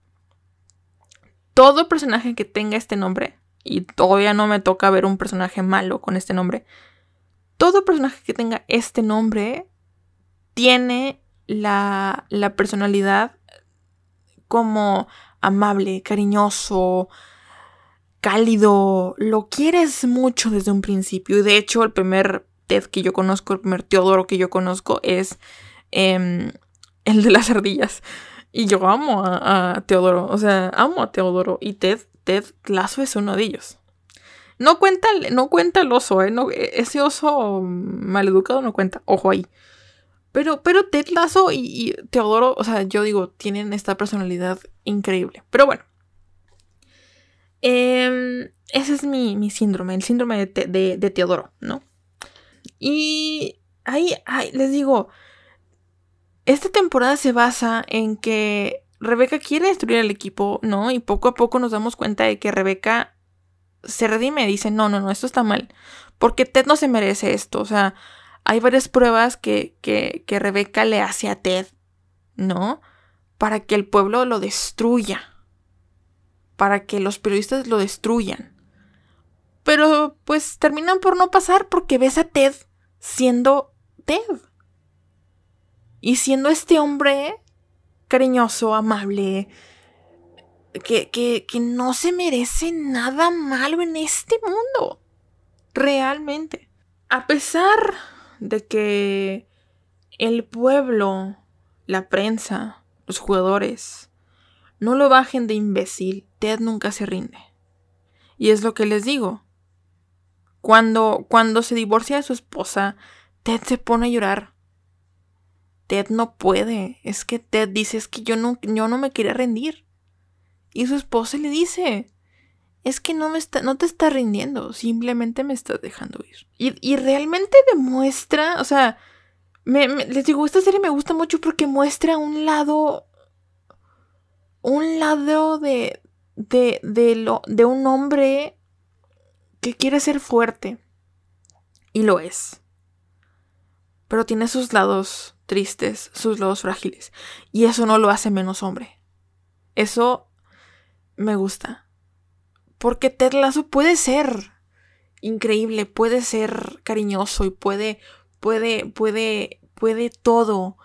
Todo personaje que tenga este nombre, y todavía no me toca ver un personaje malo con este nombre, todo personaje que tenga este nombre tiene la, personalidad como amable, cariñoso, cálido, lo quieres mucho desde un principio. Y de hecho, el primer Ted que yo conozco, el primer Teodoro que yo conozco es em, el de las ardillas. Y yo amo a, Teodoro, o sea, amo a Teodoro. Y Ted, Ted Lazo es uno de ellos. No cuenta, no cuenta el oso, ¿eh? No, ese oso maleducado no cuenta, ojo ahí. Pero, pero Ted Lasso y, Teodoro, o sea, yo digo, tienen esta personalidad increíble. Pero bueno. Em, ese es mi, síndrome, el síndrome de, Teodoro, ¿no? Y ahí, les digo, esta temporada se basa en que Rebeca quiere destruir el equipo, ¿no? Y poco a poco nos damos cuenta de que Rebeca se redime y dice, no, no, no, esto está mal. Porque Ted no se merece esto. O sea, hay varias pruebas que, que, que Rebeca le hace a Ted, ¿no? Para que el pueblo lo destruya. Para que los periodistas lo destruyan. Pero pues terminan por no pasar porque ves a Ted siendo Ted. Y siendo este hombre cariñoso, amable, que, que, que, no se merece nada malo en este mundo. Realmente. A pesar de que el pueblo, la prensa, los jugadores, no lo bajen de imbécil, Ted nunca se rinde. Y es lo que les digo. Cuando, cuando se divorcia de su esposa, Ted se pone a llorar. Ted no puede. Es que Ted dice, es que yo no, yo no me quería rendir. Y su esposa le dice, es que no, me está, no te está rindiendo, simplemente me estás dejando ir. Y, realmente demuestra, o sea, les digo, esta serie me gusta mucho porque muestra un lado, un lado de, de, de, lo, de un hombre que quiere ser fuerte. Y lo es. Pero tiene sus lados tristes, sus lados frágiles. Y eso no lo hace menos hombre. Eso me gusta. Porque Ted Lasso puede ser increíble, puede ser cariñoso y puede, puede, puede, puede todo.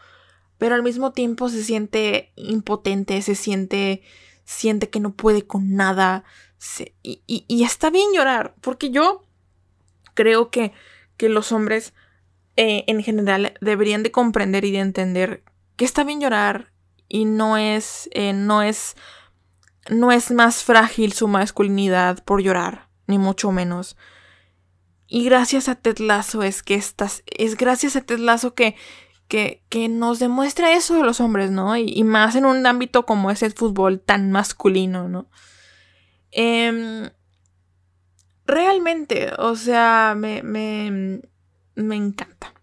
Pero al mismo tiempo se siente impotente, se siente, siente que no puede con nada. y, está bien llorar, porque yo creo que, que los hombres eh, en general deberían de comprender y de entender que está bien llorar y no es, eh, no es no es más frágil su masculinidad por llorar, ni mucho menos. Y gracias a Ted Lasso es que estas, es gracias a Ted Lasso que, que, que nos demuestra eso de los hombres, ¿no? Y, más en un ámbito como es el fútbol tan masculino, ¿no? Em, realmente, o sea, me, me, me encanta.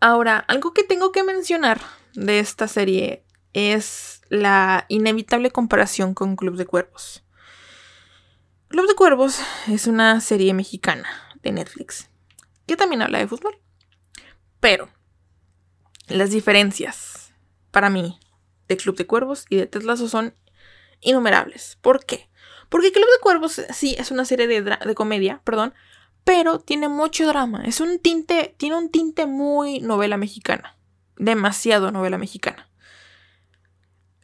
Ahora, algo que tengo que mencionar de esta serie es la inevitable comparación con Club de Cuervos. Club de Cuervos es una serie mexicana de Netflix que también habla de fútbol. Pero las diferencias para mí de Club de Cuervos y de Ted son innumerables. ¿Por qué? Porque Club de Cuervos sí es una serie de, de comedia, perdón, pero tiene mucho drama. Es un tinte, tiene un tinte muy novela mexicana. Demasiado novela mexicana.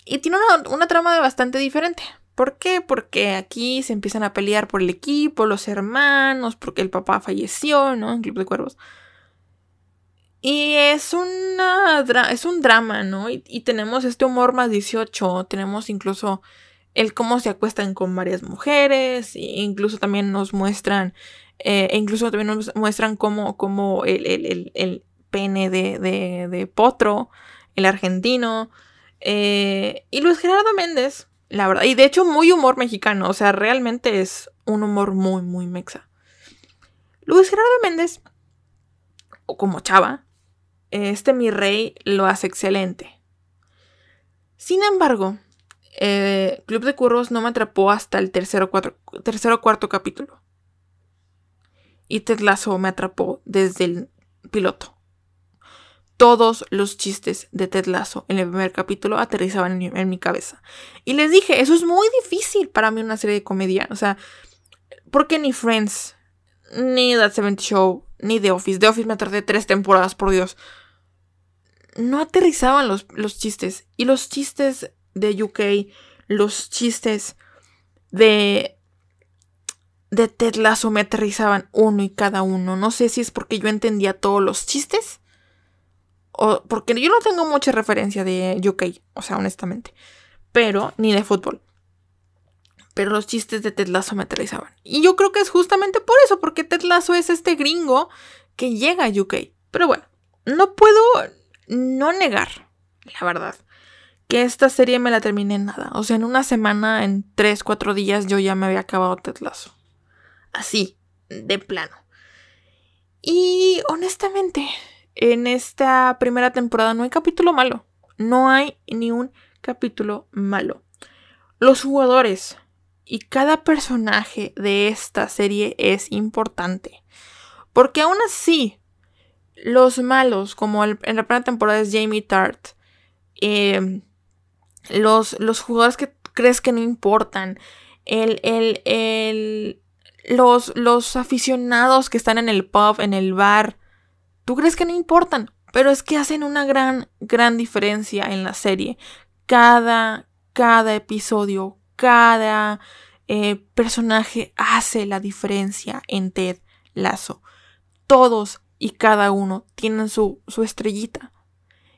Y tiene una, trama de bastante diferente. ¿Por qué? Porque aquí se empiezan a pelear por el equipo, los hermanos, porque el papá falleció, ¿no? En Club de Cuervos. Y es, una es un drama, ¿no? Y, y, tenemos este humor más 18, tenemos incluso el cómo se acuestan con varias mujeres, e incluso también nos muestran eh, e incluso también nos muestran cómo, el, pene de, Potro, el argentino. Eh, y Luis Gerardo Méndez, la verdad, y de hecho muy humor mexicano, o sea, realmente es un humor muy, muy mexa. Luis Gerardo Méndez, o como Chava, este mi rey lo hace excelente. Sin embargo, eh, Club de Curros no me atrapó hasta el tercero o cuarto capítulo y Ted Lasso me atrapó desde el piloto. Todos los chistes de Ted Lasso en el primer capítulo aterrizaban en mi, cabeza. Y les dije, eso es muy difícil para mí una serie de comedia. O sea, porque ni Friends, ni That 70 Show, ni The Office. The Office me tardé tres temporadas, por Dios. No aterrizaban los, los chistes. Y los chistes de UK, los chistes de de Ted Lasso me aterrizaban uno y cada uno. No sé si es porque yo entendía todos los chistes o porque yo no tengo mucha referencia de UK, o sea, honestamente, pero ni de fútbol. Pero los chistes de Ted Lasso me aterrizaban. Y yo creo que es justamente por eso, porque Ted Lasso es este gringo que llega a UK. Pero bueno, no puedo no negar, la verdad, que esta serie me la terminé en nada. O sea, en una semana, en 3, 4 días, yo ya me había acabado Ted Lasso así, de plano. Y honestamente, en esta primera temporada no hay capítulo malo. No hay ni un capítulo malo. Los jugadores y cada personaje de esta serie es importante. Porque aún así, los malos, como en la primera temporada es Jamie Tart, em, los, los jugadores que crees que no importan, el, el, el, los, los aficionados que están en el pub, en el bar, tú crees que no importan, pero es que hacen una gran, gran diferencia en la serie. Cada, cada episodio, cada eh, personaje hace la diferencia en Ted Lazo. Todos y cada uno tienen su, su estrellita.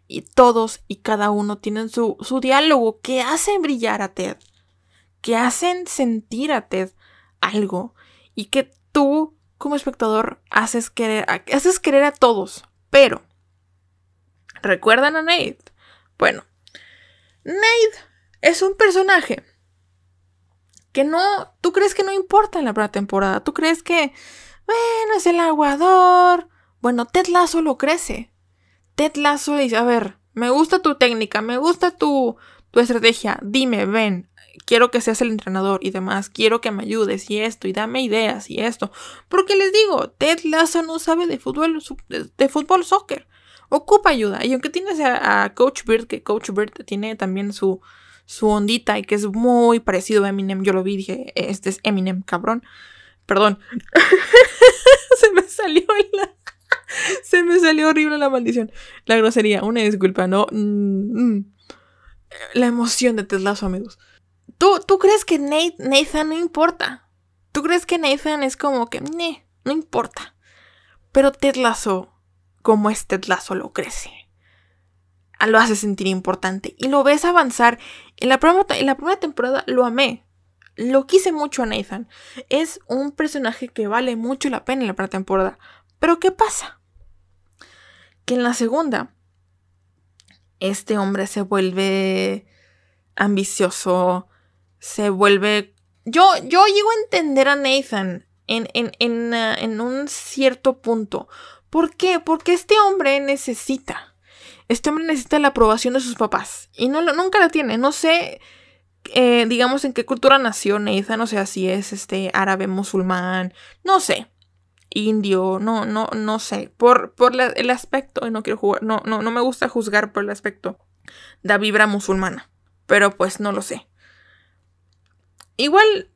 Y todos y cada uno tienen su, su diálogo que hacen brillar a Ted. Que hacen sentir a Ted algo y que tú como espectador haces querer, haces querer a todos. Pero, ¿recuerdan a Nate? Bueno, Nate es un personaje que no, tú crees que no importa en la primera temporada, tú crees que, bueno, es el aguador. Bueno, Ted Lasso lo crece. Ted Lasso dice, a ver, me gusta tu técnica, me gusta tu, tu estrategia, dime, ven, quiero que seas el entrenador y demás, quiero que me ayudes y esto, y dame ideas y esto. Porque les digo, Ted Lasso no sabe de fútbol, de, fútbol soccer. Ocupa ayuda. Y aunque tienes a, Coach Bird, que Coach Bird tiene también su, su ondita y que es muy parecido a Eminem, yo lo vi y dije, este es Eminem, cabrón. Perdón. Se me salió. Se me salió horrible la maldición. La grosería, una disculpa, no. Mm, mm. La emoción de Ted Lasso, amigos. ¿Tú, crees que Nathan no importa? ¿Tú crees que Nathan es como que, no importa? Pero Ted Lasso, como es Ted Lasso, lo crece. Ah, lo hace sentir importante. Y lo ves avanzar. En la, en la primera temporada lo amé. lo quise mucho a Nathan. Es un personaje que vale mucho la pena en la primera temporada. Pero ¿qué pasa? Que en la segunda, este hombre se vuelve ambicioso, se vuelve... Yo, yo llego a entender a Nathan en, en, en, uh, en un cierto punto. ¿Por qué? Porque este hombre necesita. Este hombre necesita la aprobación de sus papás. Y no, nunca la tiene. No sé eh, digamos, en qué cultura nació Nathan, o sea, si es este árabe, musulmán, no sé, indio, no, no, no sé, por, por el aspecto, y no quiero jugar, no, no, no me gusta juzgar por el aspecto, da vibra musulmana, pero pues no lo sé. Igual,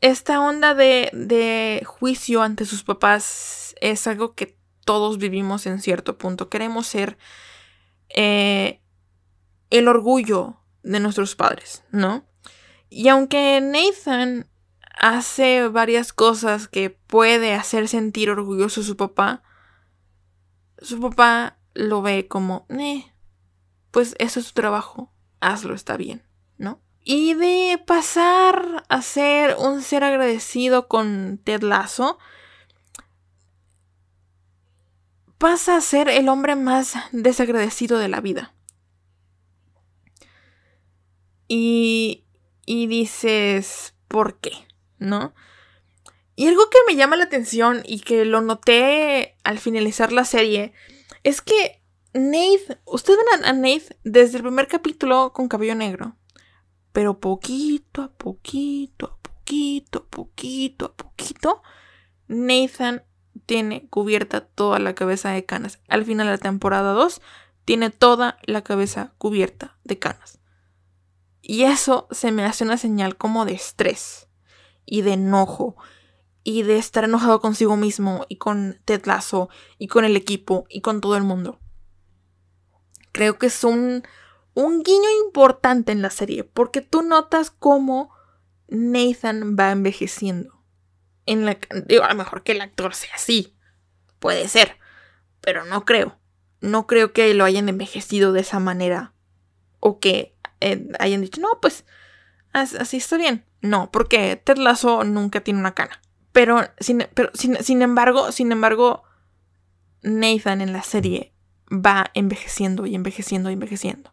esta onda de, de juicio ante sus papás es algo que todos vivimos en cierto punto. Queremos ser eh, el orgullo de nuestros padres, ¿no? Y aunque Nathan hace varias cosas que puede hacer sentir orgulloso a su papá, su papá lo ve como, pues eso es tu trabajo, hazlo, está bien. Y de pasar a ser un ser agradecido con Ted Lasso, pasa a ser el hombre más desagradecido de la vida. Y, y dices, ¿por qué? ¿No? Y algo que me llama la atención y que lo noté al finalizar la serie es que Nate, ustedes ven a Nate desde el primer capítulo con cabello negro, pero poquito a poquito, a poquito, a poquito, a poquito, Nathan tiene cubierta toda la cabeza de canas. Al final de la temporada 2 tiene toda la cabeza cubierta de canas. Y eso se me hace una señal como de estrés y de enojo y de estar enojado consigo mismo y con Ted Lasso y con el equipo y con todo el mundo. Creo que es un, un guiño importante en la serie porque tú notas cómo Nathan va envejeciendo. En la, digo, a lo mejor que el actor sea así. Puede ser. Pero no creo. No creo que lo hayan envejecido de esa manera. O que eh, hayan dicho, no, pues así está bien. No, porque Ted Lasso nunca tiene una cana. Pero, sin, pero sin, embargo, sin embargo, Nathan en la serie va envejeciendo y envejeciendo y envejeciendo.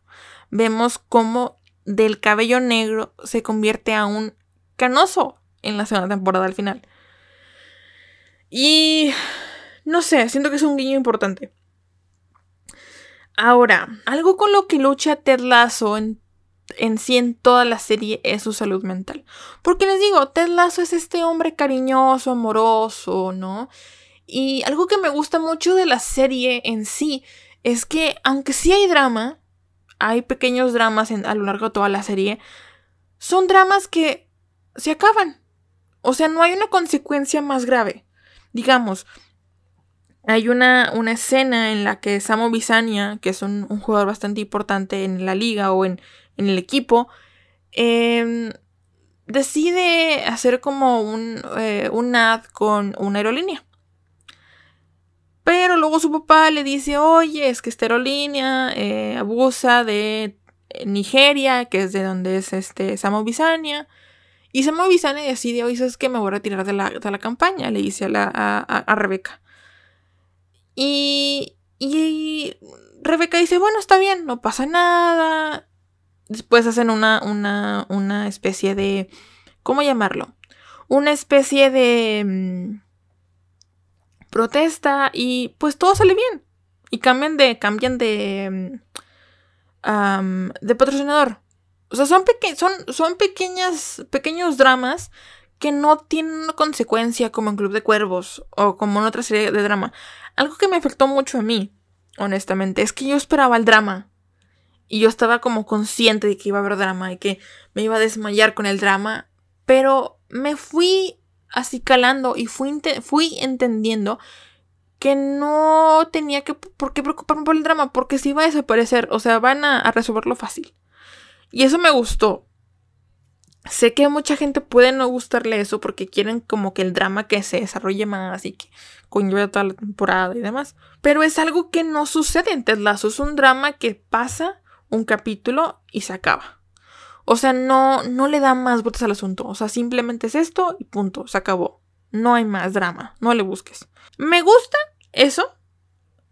Vemos cómo del cabello negro se convierte a un canoso en la segunda temporada al final. Y no sé, siento que es un guiño importante. Ahora, algo con lo que lucha Ted Lasso en en sí en toda la serie es su salud mental. Porque les digo, Ted Lasso es este hombre cariñoso, amoroso, ¿no? Y algo que me gusta mucho de la serie en sí es que aunque sí hay drama, hay pequeños dramas a lo largo de toda la serie, son dramas que se acaban. O sea, no hay una consecuencia más grave. Digamos, hay una, una escena en la que Samo Bisania, que es un jugador bastante importante en la liga o en, en el equipo, em, decide hacer como un, eh, un ad con una aerolínea. Pero luego su papá le dice, oye, es que esta aerolínea eh, abusa de Nigeria, que es de donde es este Samo. Y Samo Bisania decide, oye, es que me voy a retirar de la, de la campaña, le dice a, a, Rebeca. Y, y Rebeca dice, bueno, está bien, no pasa nada. Después hacen una, una, una especie de... ¿Cómo llamarlo? Una especie de... Protesta y pues todo sale bien. Y cambian de... cambian de... Mm, de patrocinador. O sea, son, son, son pequeñas, pequeños dramas que no tienen una consecuencia como en Club de Cuervos o como en otra serie de drama. Algo que me afectó mucho a mí, honestamente, es que yo esperaba el drama. Y yo estaba como consciente de que iba a haber drama y que me iba a desmayar con el drama. Pero me fui así calando y fui, fui entendiendo que no tenía que por qué preocuparme por el drama, porque si va a desaparecer, o sea, van a, resolverlo fácil. Y eso me gustó. Sé que mucha gente puede no gustarle eso porque quieren como que el drama que se desarrolle más y que conlleve toda la temporada y demás. Pero es algo que no sucede en Ted Lasso. Es un drama que pasa un capítulo y se acaba. O sea, no, no le da más vueltas al asunto. O sea, simplemente es esto y punto, se acabó. No hay más drama, no le busques. Me gusta eso,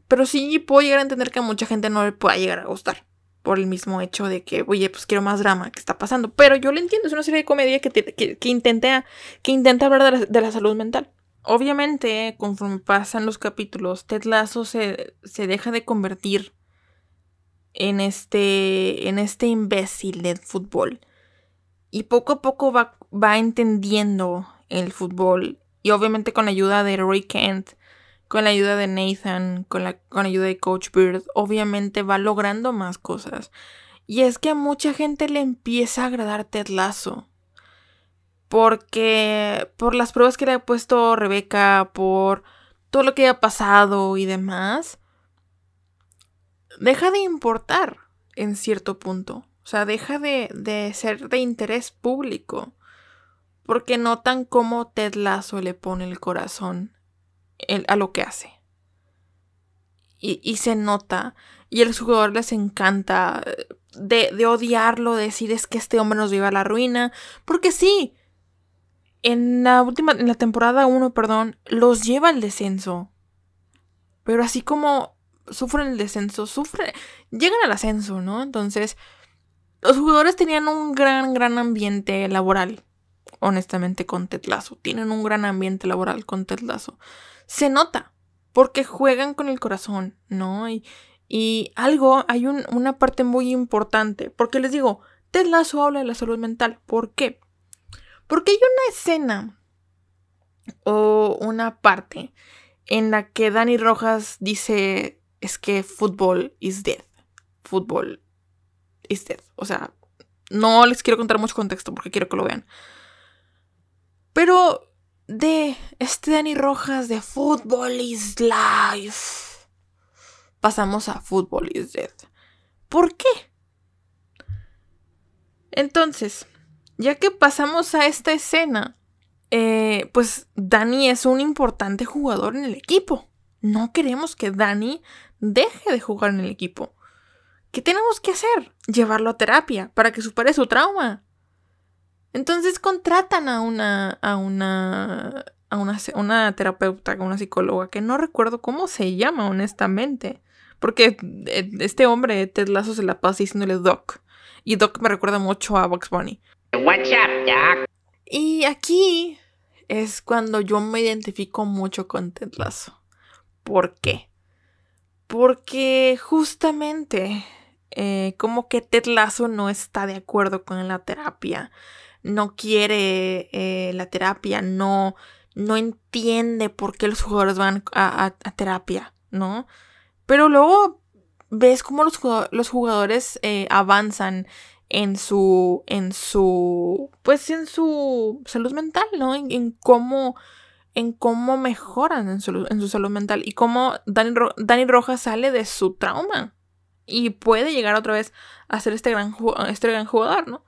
pero sí puedo llegar a entender que a mucha gente no le pueda llegar a gustar. Por el mismo hecho de que, oye, pues quiero más drama, ¿qué está pasando? Pero yo lo entiendo, es una serie de comedia que, que, intenta, que intenta hablar de la, salud mental. Obviamente, conforme pasan los capítulos, Ted Lasso se deja de convertir en este, en este imbécil del fútbol. Y poco a poco va, va entendiendo el fútbol. Y obviamente con la ayuda de Roy Kent, con la ayuda de Nathan, con la, con la ayuda de Coach Bird, obviamente va logrando más cosas. Y es que a mucha gente le empieza a agradar Ted Lasso. Porque por las pruebas que le ha puesto Rebeca, por todo lo que ha pasado y demás, deja de importar en cierto punto. O sea, deja de, ser de interés público. Porque notan cómo Ted Lasso le pone el corazón a lo que hace. Y, se nota. Y a los jugadores les encanta de, de, odiarlo, de decir es que este hombre nos lleva a la ruina. Porque sí, en la última, en la temporada 1, perdón, los lleva al descenso. Pero así como sufren el descenso, sufren, llegan al ascenso, ¿no? Entonces, los jugadores tenían un gran, gran ambiente laboral, honestamente, con Tetlazo. Tienen un gran ambiente laboral con Tetlazo. Se nota, porque juegan con el corazón, ¿no? Y, y algo, hay una parte muy importante, porque les digo, Tetlazo habla de la salud mental. ¿Por qué? Porque hay una escena o una parte en la que Dani Rojas dice es que fútbol is dead. Fútbol is dead. O sea, no les quiero contar mucho contexto porque quiero que lo vean. Pero de este Dani Rojas de Fútbol is life. Pasamos a Fútbol is dead. ¿Por qué? Entonces, ya que pasamos a esta escena, eh, pues Dani es un importante jugador en el equipo. No queremos que Dani deje de jugar en el equipo. ¿Qué tenemos que hacer? Llevarlo a terapia para que supere su trauma. Entonces contratan a una a una a una, una terapeuta, a una psicóloga que no recuerdo cómo se llama honestamente, porque eh, este hombre Ted Lasso se la pasa diciéndole Doc y Doc me recuerda mucho a Bugs Bunny. What's up, Doc? Y aquí es cuando yo me identifico mucho con Ted Lasso. ¿Por qué? Porque justamente eh, como que Ted no está de acuerdo con la terapia, no quiere eh, la terapia, no, no entiende por qué los jugadores van a, terapia, ¿no? Pero luego ves cómo los, los jugadores eh, avanzan en su, en su, pues en su salud mental, ¿no? en cómo en cómo mejoran en su, salud mental y cómo Dani, Rojas sale de su trauma y puede llegar otra vez a ser este gran, este gran jugador, ¿no?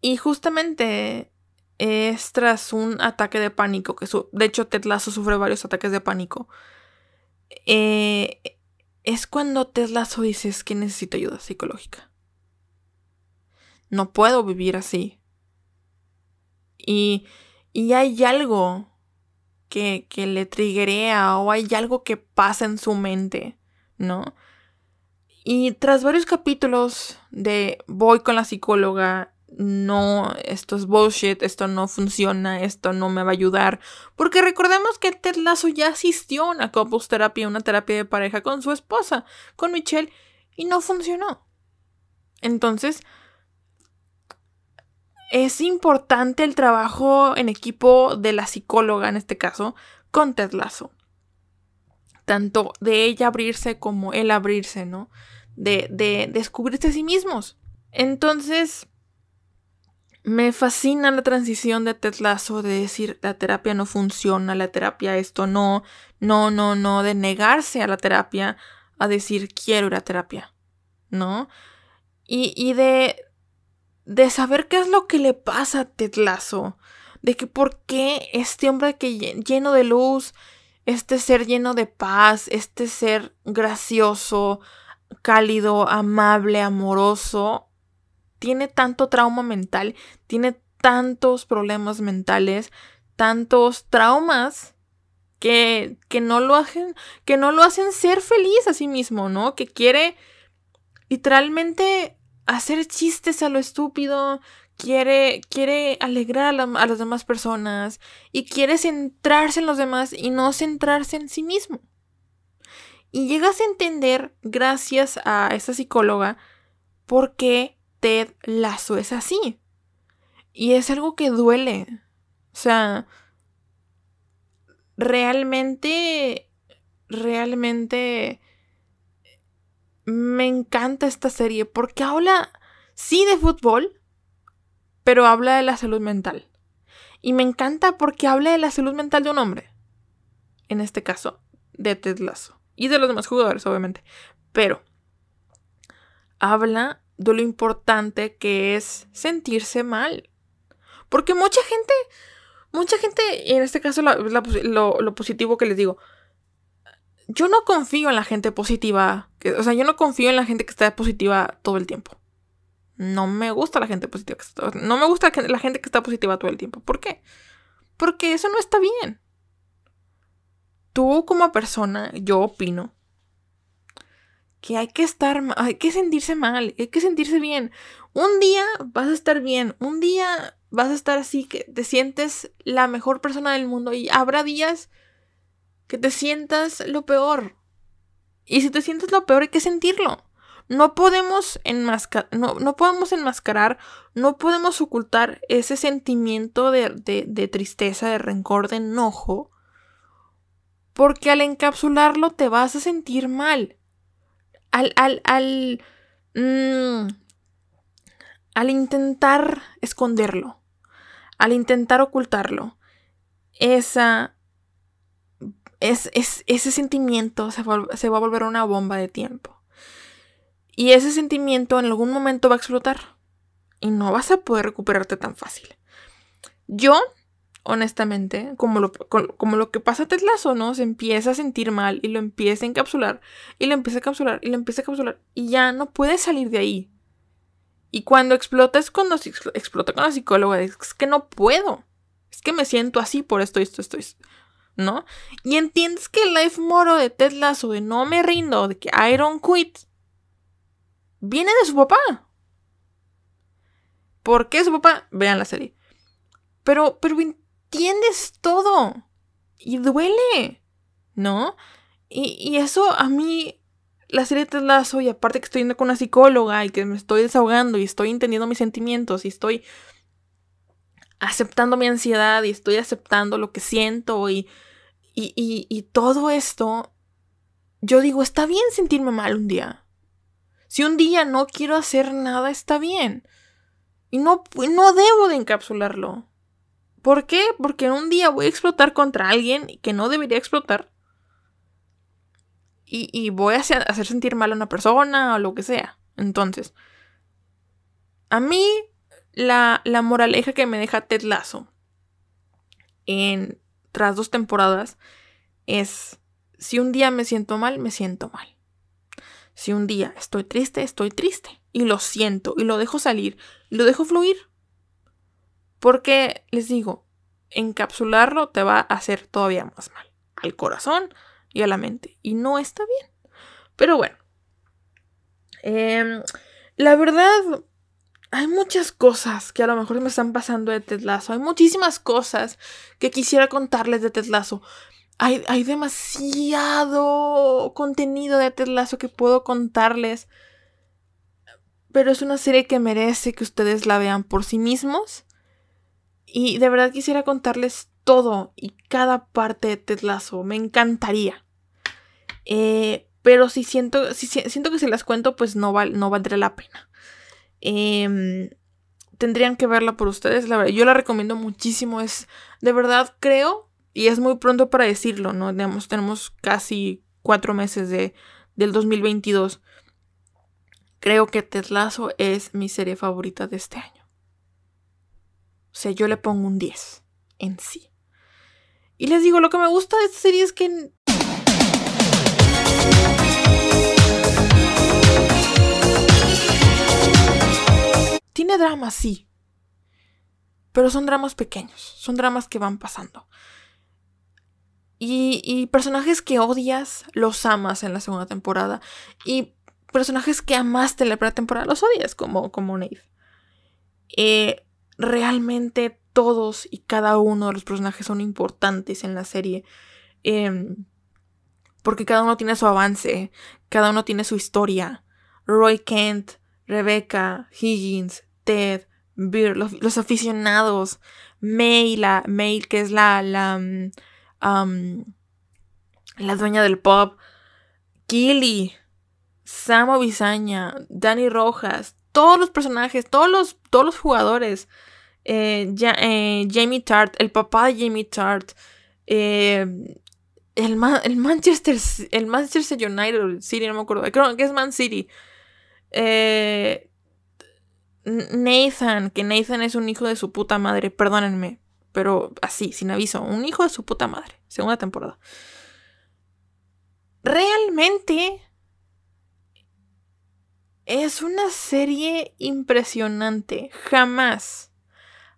Y justamente es tras un ataque de pánico, que de hecho Ted Lasso sufre varios ataques de pánico. Eh, es cuando Ted Lasso dices que necesita ayuda psicológica. No puedo vivir así. Y, y hay algo que, que le triguea o hay algo que pasa en su mente, ¿no? Y tras varios capítulos de voy con la psicóloga, no, esto es bullshit, esto no funciona, esto no me va a ayudar. Porque recordemos que Ted Lasso ya asistió a una couples terapia, una terapia de pareja con su esposa, con Michelle, y no funcionó. Entonces, es importante el trabajo en equipo de la psicóloga, en este caso, con Ted Lasso. Tanto de ella abrirse como él abrirse, ¿no? De, de descubrirse a sí mismos. Entonces, me fascina la transición de Ted Lasso de decir la terapia no funciona, la terapia esto no, no, no, no, de negarse a la terapia a decir quiero ir a terapia, ¿no? Y, y de de saber qué es lo que le pasa a Ted de que por qué este hombre que lleno de luz, este ser lleno de paz, este ser gracioso, cálido, amable, amoroso, tiene tanto trauma mental, tiene tantos problemas mentales, tantos traumas que, que, no lo hacen, que no lo hacen ser feliz a sí mismo, ¿no? Que quiere literalmente hacer chistes a lo estúpido, quiere, quiere alegrar a, las demás personas y quiere centrarse en los demás y no centrarse en sí mismo. Y llegas a entender, gracias a esta psicóloga, por qué Ted Lazo es así. Y es algo que duele. O sea, realmente, realmente me encanta esta serie porque habla, sí, de fútbol, pero habla de la salud mental. Y me encanta porque habla de la salud mental de un hombre. En este caso, de Ted Lasso. Y de los demás jugadores, obviamente. Pero habla de lo importante que es sentirse mal. Porque mucha gente, mucha gente, en este caso lo, positivo que les digo, yo no confío en la gente positiva, o sea, yo no confío en la gente que está positiva todo el tiempo. No me gusta la gente positiva. No me gusta la gente que está positiva todo el tiempo. ¿Por qué? Porque eso no está bien. Tú como persona, yo opino que hay que estar, hay que sentirse mal, hay que sentirse bien. Un día vas a estar bien, un día vas a estar así que te sientes la mejor persona del mundo y habrá días que te sientas lo peor. Y si te sientes lo peor hay que sentirlo. No podemos, enmascar no, no podemos enmascarar, no podemos ocultar ese sentimiento de, de, tristeza, de rencor, de enojo, porque al encapsularlo te vas a sentir mal. Al, al, al, mm, al intentar esconderlo, al intentar ocultarlo, esa, es, es, ese sentimiento se va a volver una bomba de tiempo. Y ese sentimiento en algún momento va a explotar. Y no vas a poder recuperarte tan fácil. Yo, honestamente, como lo, como lo que pasa a Tetlazo, ¿no? Se empieza a sentir mal y lo empieza a encapsular. Y lo empieza a encapsular y lo empieza a encapsular. Y ya no puede salir de ahí. Y cuando explota cuando explota con la psicóloga. Es que no puedo. Es que me siento así por esto, esto, esto, esto. ¿No? Y entiendes que el life moro de Ted de no me rindo, de que I don't quit, viene de su papá. ¿Por qué su papá? Vean la serie. Pero, pero entiendes todo. Y duele. ¿No? Y, eso a mí, la serie te lazo, y aparte que estoy yendo con una psicóloga y que me estoy desahogando y estoy entendiendo mis sentimientos y estoy aceptando mi ansiedad y estoy aceptando lo que siento y, y, y todo esto, yo digo, está bien sentirme mal un día. Si un día no quiero hacer nada, está bien. Y no, no debo de encapsularlo. ¿Por qué? Porque un día voy a explotar contra alguien que no debería explotar. Y, voy a hacer, sentir mal a una persona o lo que sea. Entonces, a mí la, la moraleja que me deja Ted Lasso en tras dos temporadas es si un día me siento mal, me siento mal. Si un día estoy triste, estoy triste. Y lo siento, y lo dejo salir, y lo dejo fluir. Porque, les digo, encapsularlo te va a hacer todavía más mal. Al corazón y a la mente. Y no está bien. Pero bueno. Em, la verdad, hay muchas cosas que a lo mejor me están pasando de Tetlazo. Hay muchísimas cosas que quisiera contarles de Tetlazo. Hay, demasiado contenido de Ted que puedo contarles. Pero es una serie que merece que ustedes la vean por sí mismos. Y de verdad quisiera contarles todo y cada parte de Ted Me encantaría. Eh, pero si siento, si siento que si las cuento, pues no, no valdría la pena. Em, tendrían que verla por ustedes. La verdad, yo la recomiendo muchísimo. Es de verdad, creo y es muy pronto para decirlo, ¿no? tenemos casi cuatro meses de, del 2022. Creo que Tetlazo es mi serie favorita de este año. O sea, yo le pongo un 10 en sí. Y les digo, lo que me gusta de esta serie es que tiene drama, sí. Pero son dramas pequeños, son dramas que van pasando. Y, personajes que odias, los amas en la segunda temporada. Y personajes que amaste en la primera temporada, los odias, como, como. Eh, realmente todos y cada uno de los personajes son importantes en la serie. Em, porque cada uno tiene su avance, cada uno tiene su historia. Roy Kent, Rebecca, Higgins, Ted, Beer, los, aficionados, May, la, May, que es la, la, mm, la dueña del pub, Killy, Samo Bizaña, Danny Rojas, todos los personajes, todos los, todos los jugadores, eh, eh, Jamie Tart, el papá de Jamie Tart, eh, el, el, Manchester, el Manchester United City, no me acuerdo, creo que es Man City. Nathan, que Nathan es un hijo de su puta madre, perdónenme, pero así, sin aviso, un hijo de su puta madre, segunda temporada. Realmente es una serie impresionante. Jamás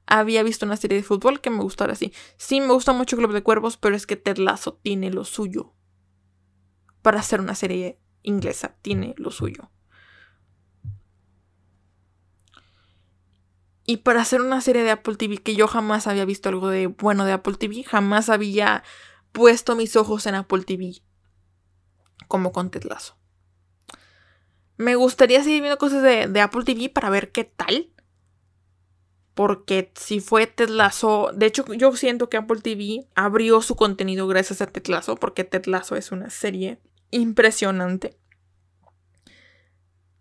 había visto una serie de fútbol que me gustara así. Sí, me gusta mucho Club de Cuervos, pero es que Ted Lasso tiene lo suyo. Para hacer una serie inglesa, tiene lo suyo. Y para hacer una serie de Apple TV que yo jamás había visto algo de bueno de Apple TV, jamás había puesto mis ojos en Apple TV como con Ted Lasso. Me gustaría seguir viendo cosas de, Apple TV para ver qué tal. Porque si fue Ted Lasso, de hecho yo siento que Apple TV abrió su contenido gracias a Ted Lasso, porque Ted Lasso es una serie impresionante.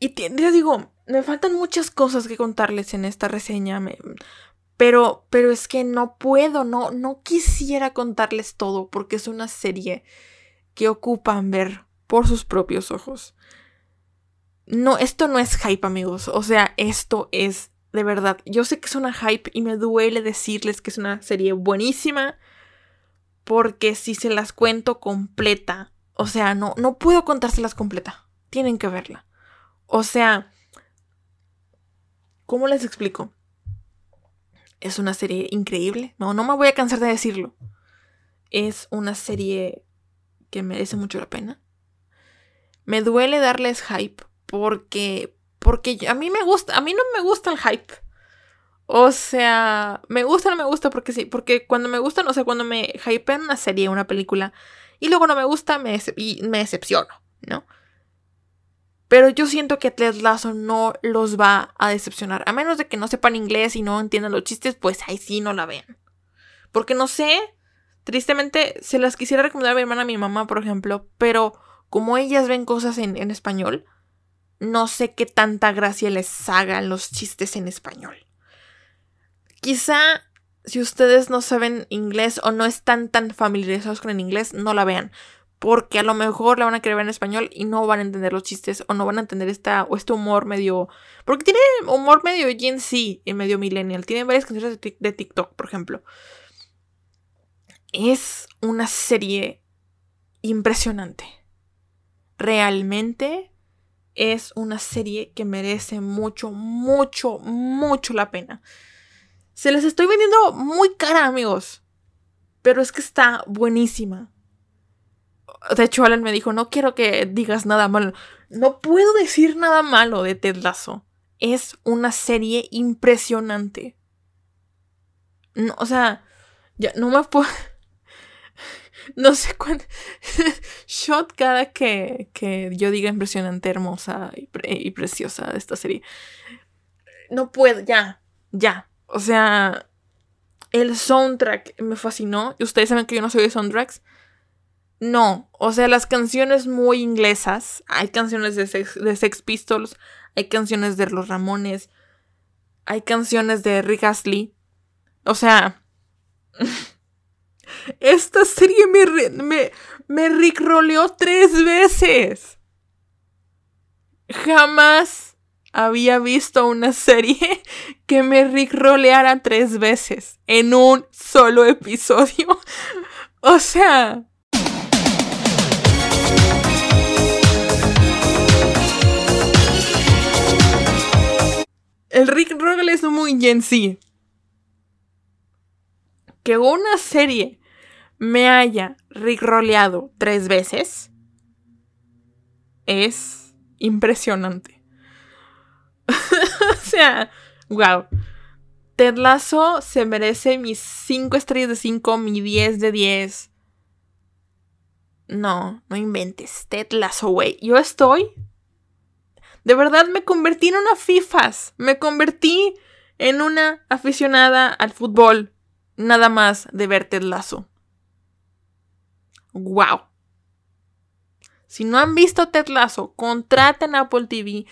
Y te, digo, me faltan muchas cosas que contarles en esta reseña, pero, pero es que no puedo, no, no quisiera contarles todo porque es una serie que ocupan ver por sus propios ojos. No, esto no es hype, amigos. O sea, esto es de verdad. Yo sé que es una hype y me duele decirles que es una serie buenísima. Porque si se las cuento completa, o sea, no, no puedo contárselas completa. Tienen que verla. O sea, ¿cómo les explico? Es una serie increíble. No, no me voy a cansar de decirlo. Es una serie que merece mucho la pena. Me duele darles hype porque porque a mí me gusta, a mí no me gusta el hype. O sea, me gusta no me gusta porque sí, porque cuando me gusta, no sé, cuando me hypean una serie, una película, y luego no me gusta, me, y me decepciono, ¿no? Pero yo siento que Ted Lasso no los va a decepcionar. A menos de que no sepan inglés y no entiendan los chistes, pues ahí sí no la vean. Porque no sé, tristemente se las quisiera recomendar a mi hermana, a mi mamá, por ejemplo, pero como ellas ven cosas en, en español, no sé qué tanta gracia les hagan los chistes en español. Quizá si ustedes no saben inglés o no están tan familiarizados con el inglés, no la vean. Porque a lo mejor la van a querer ver en español y no van a entender los chistes o no van a entender esta, o este humor medio... Porque tiene humor medio Gen Z y medio millennial. Tiene varias canciones de TikTok, por ejemplo. Es una serie impresionante. Realmente es una serie que merece mucho, mucho, mucho la pena. Se les estoy vendiendo muy cara, amigos. Pero es que está buenísima. De hecho, Alan me dijo, no quiero que digas nada malo. No puedo decir nada malo de Ted Lasso. Es una serie impresionante. No, o sea, ya no me puedo... no sé cuánto. Shot cada que, que, yo diga impresionante, hermosa y, preciosa de esta serie. No puedo, ya, ya. O sea, el soundtrack me fascinó. Y ustedes saben que yo no soy de soundtracks. No, o sea, las canciones muy inglesas. Hay canciones de Sex, de Sex Pistols, hay canciones de Los Ramones, hay canciones de Rick Astley. O sea. Esta serie me, me, me rickroleó tres veces. Jamás había visto una serie que me rickroleara tres veces en un solo episodio. O sea... El Rick Roll es muy Gen Z. Que una serie me haya Rolleado tres veces es impresionante. o sea, wow. Ted Lasso se merece mis 5 estrellas de 5, mi 10 de 10. No, no inventes. Ted Lasso, güey. Yo estoy. De verdad me convertí en una FIFAs. Me convertí en una aficionada al fútbol. Nada más de ver Ted Lasso. ¡Wow! Si no han visto Ted Lasso, contraten Apple TV.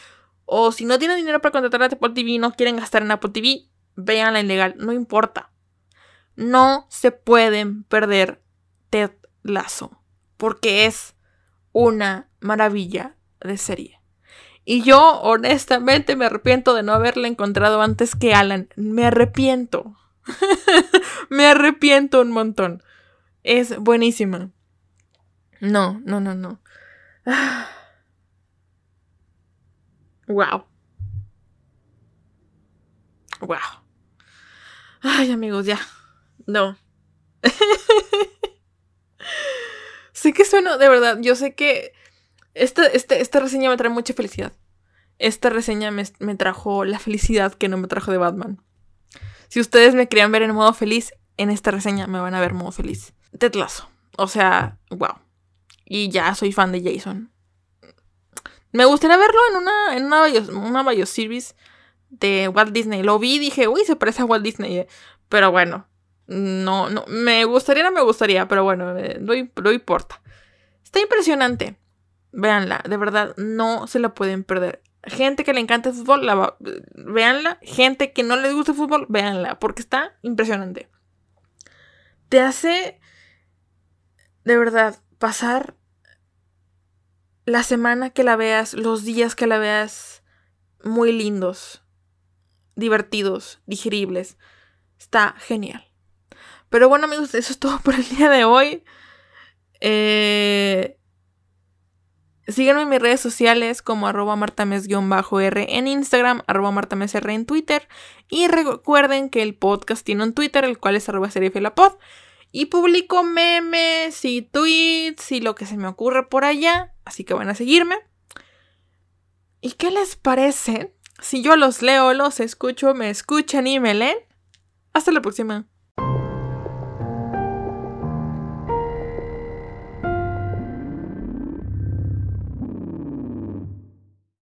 O si no tienen dinero para contratar a Apple TV y no quieren gastar en Apple TV, vean la ilegal. No importa. No se pueden perder Ted Lasso. Porque es una maravilla de serie. Y yo, honestamente, me arrepiento de no haberla encontrado antes que Alan. Me arrepiento. me arrepiento un montón. Es buenísima. No, no, no, no. Wow. Wow. Ay, amigos, ya. No. sé que sueno, de verdad, yo sé que esta, este, esta reseña me trae mucha felicidad. Esta reseña me, me, trajo la felicidad que no me trajo de Batman. Si ustedes me querían ver en modo feliz, en esta reseña me van a ver modo feliz. Tetlazo. O sea, wow. Y ya soy fan de Jason. Me gustaría verlo en una, en una, una Bioseries de Walt Disney. Lo vi y dije, uy, se parece a Walt Disney. Eh". Pero bueno, no, no, me gustaría, no me gustaría, pero bueno, eh, no, no importa. Está impresionante. Véanla, de verdad, no se la pueden perder. Gente que le encanta el fútbol, la véanla. Gente que no le gusta el fútbol, véanla, porque está impresionante. Te hace, de verdad, pasar la semana que la veas, los días que la veas, muy lindos, divertidos, digeribles. Está genial. Pero bueno amigos, eso es todo por el día de hoy. Eh, síganme en mis redes sociales como arroba martames-r en Instagram, arroba martamesr en Twitter. Y recuerden que el podcast tiene un Twitter, el cual es arroba pod. Y publico memes y tweets y lo que se me ocurre por allá. Así que van a seguirme. ¿Y qué les parece si yo los leo, los escucho, me escuchan y me leen? Hasta la próxima.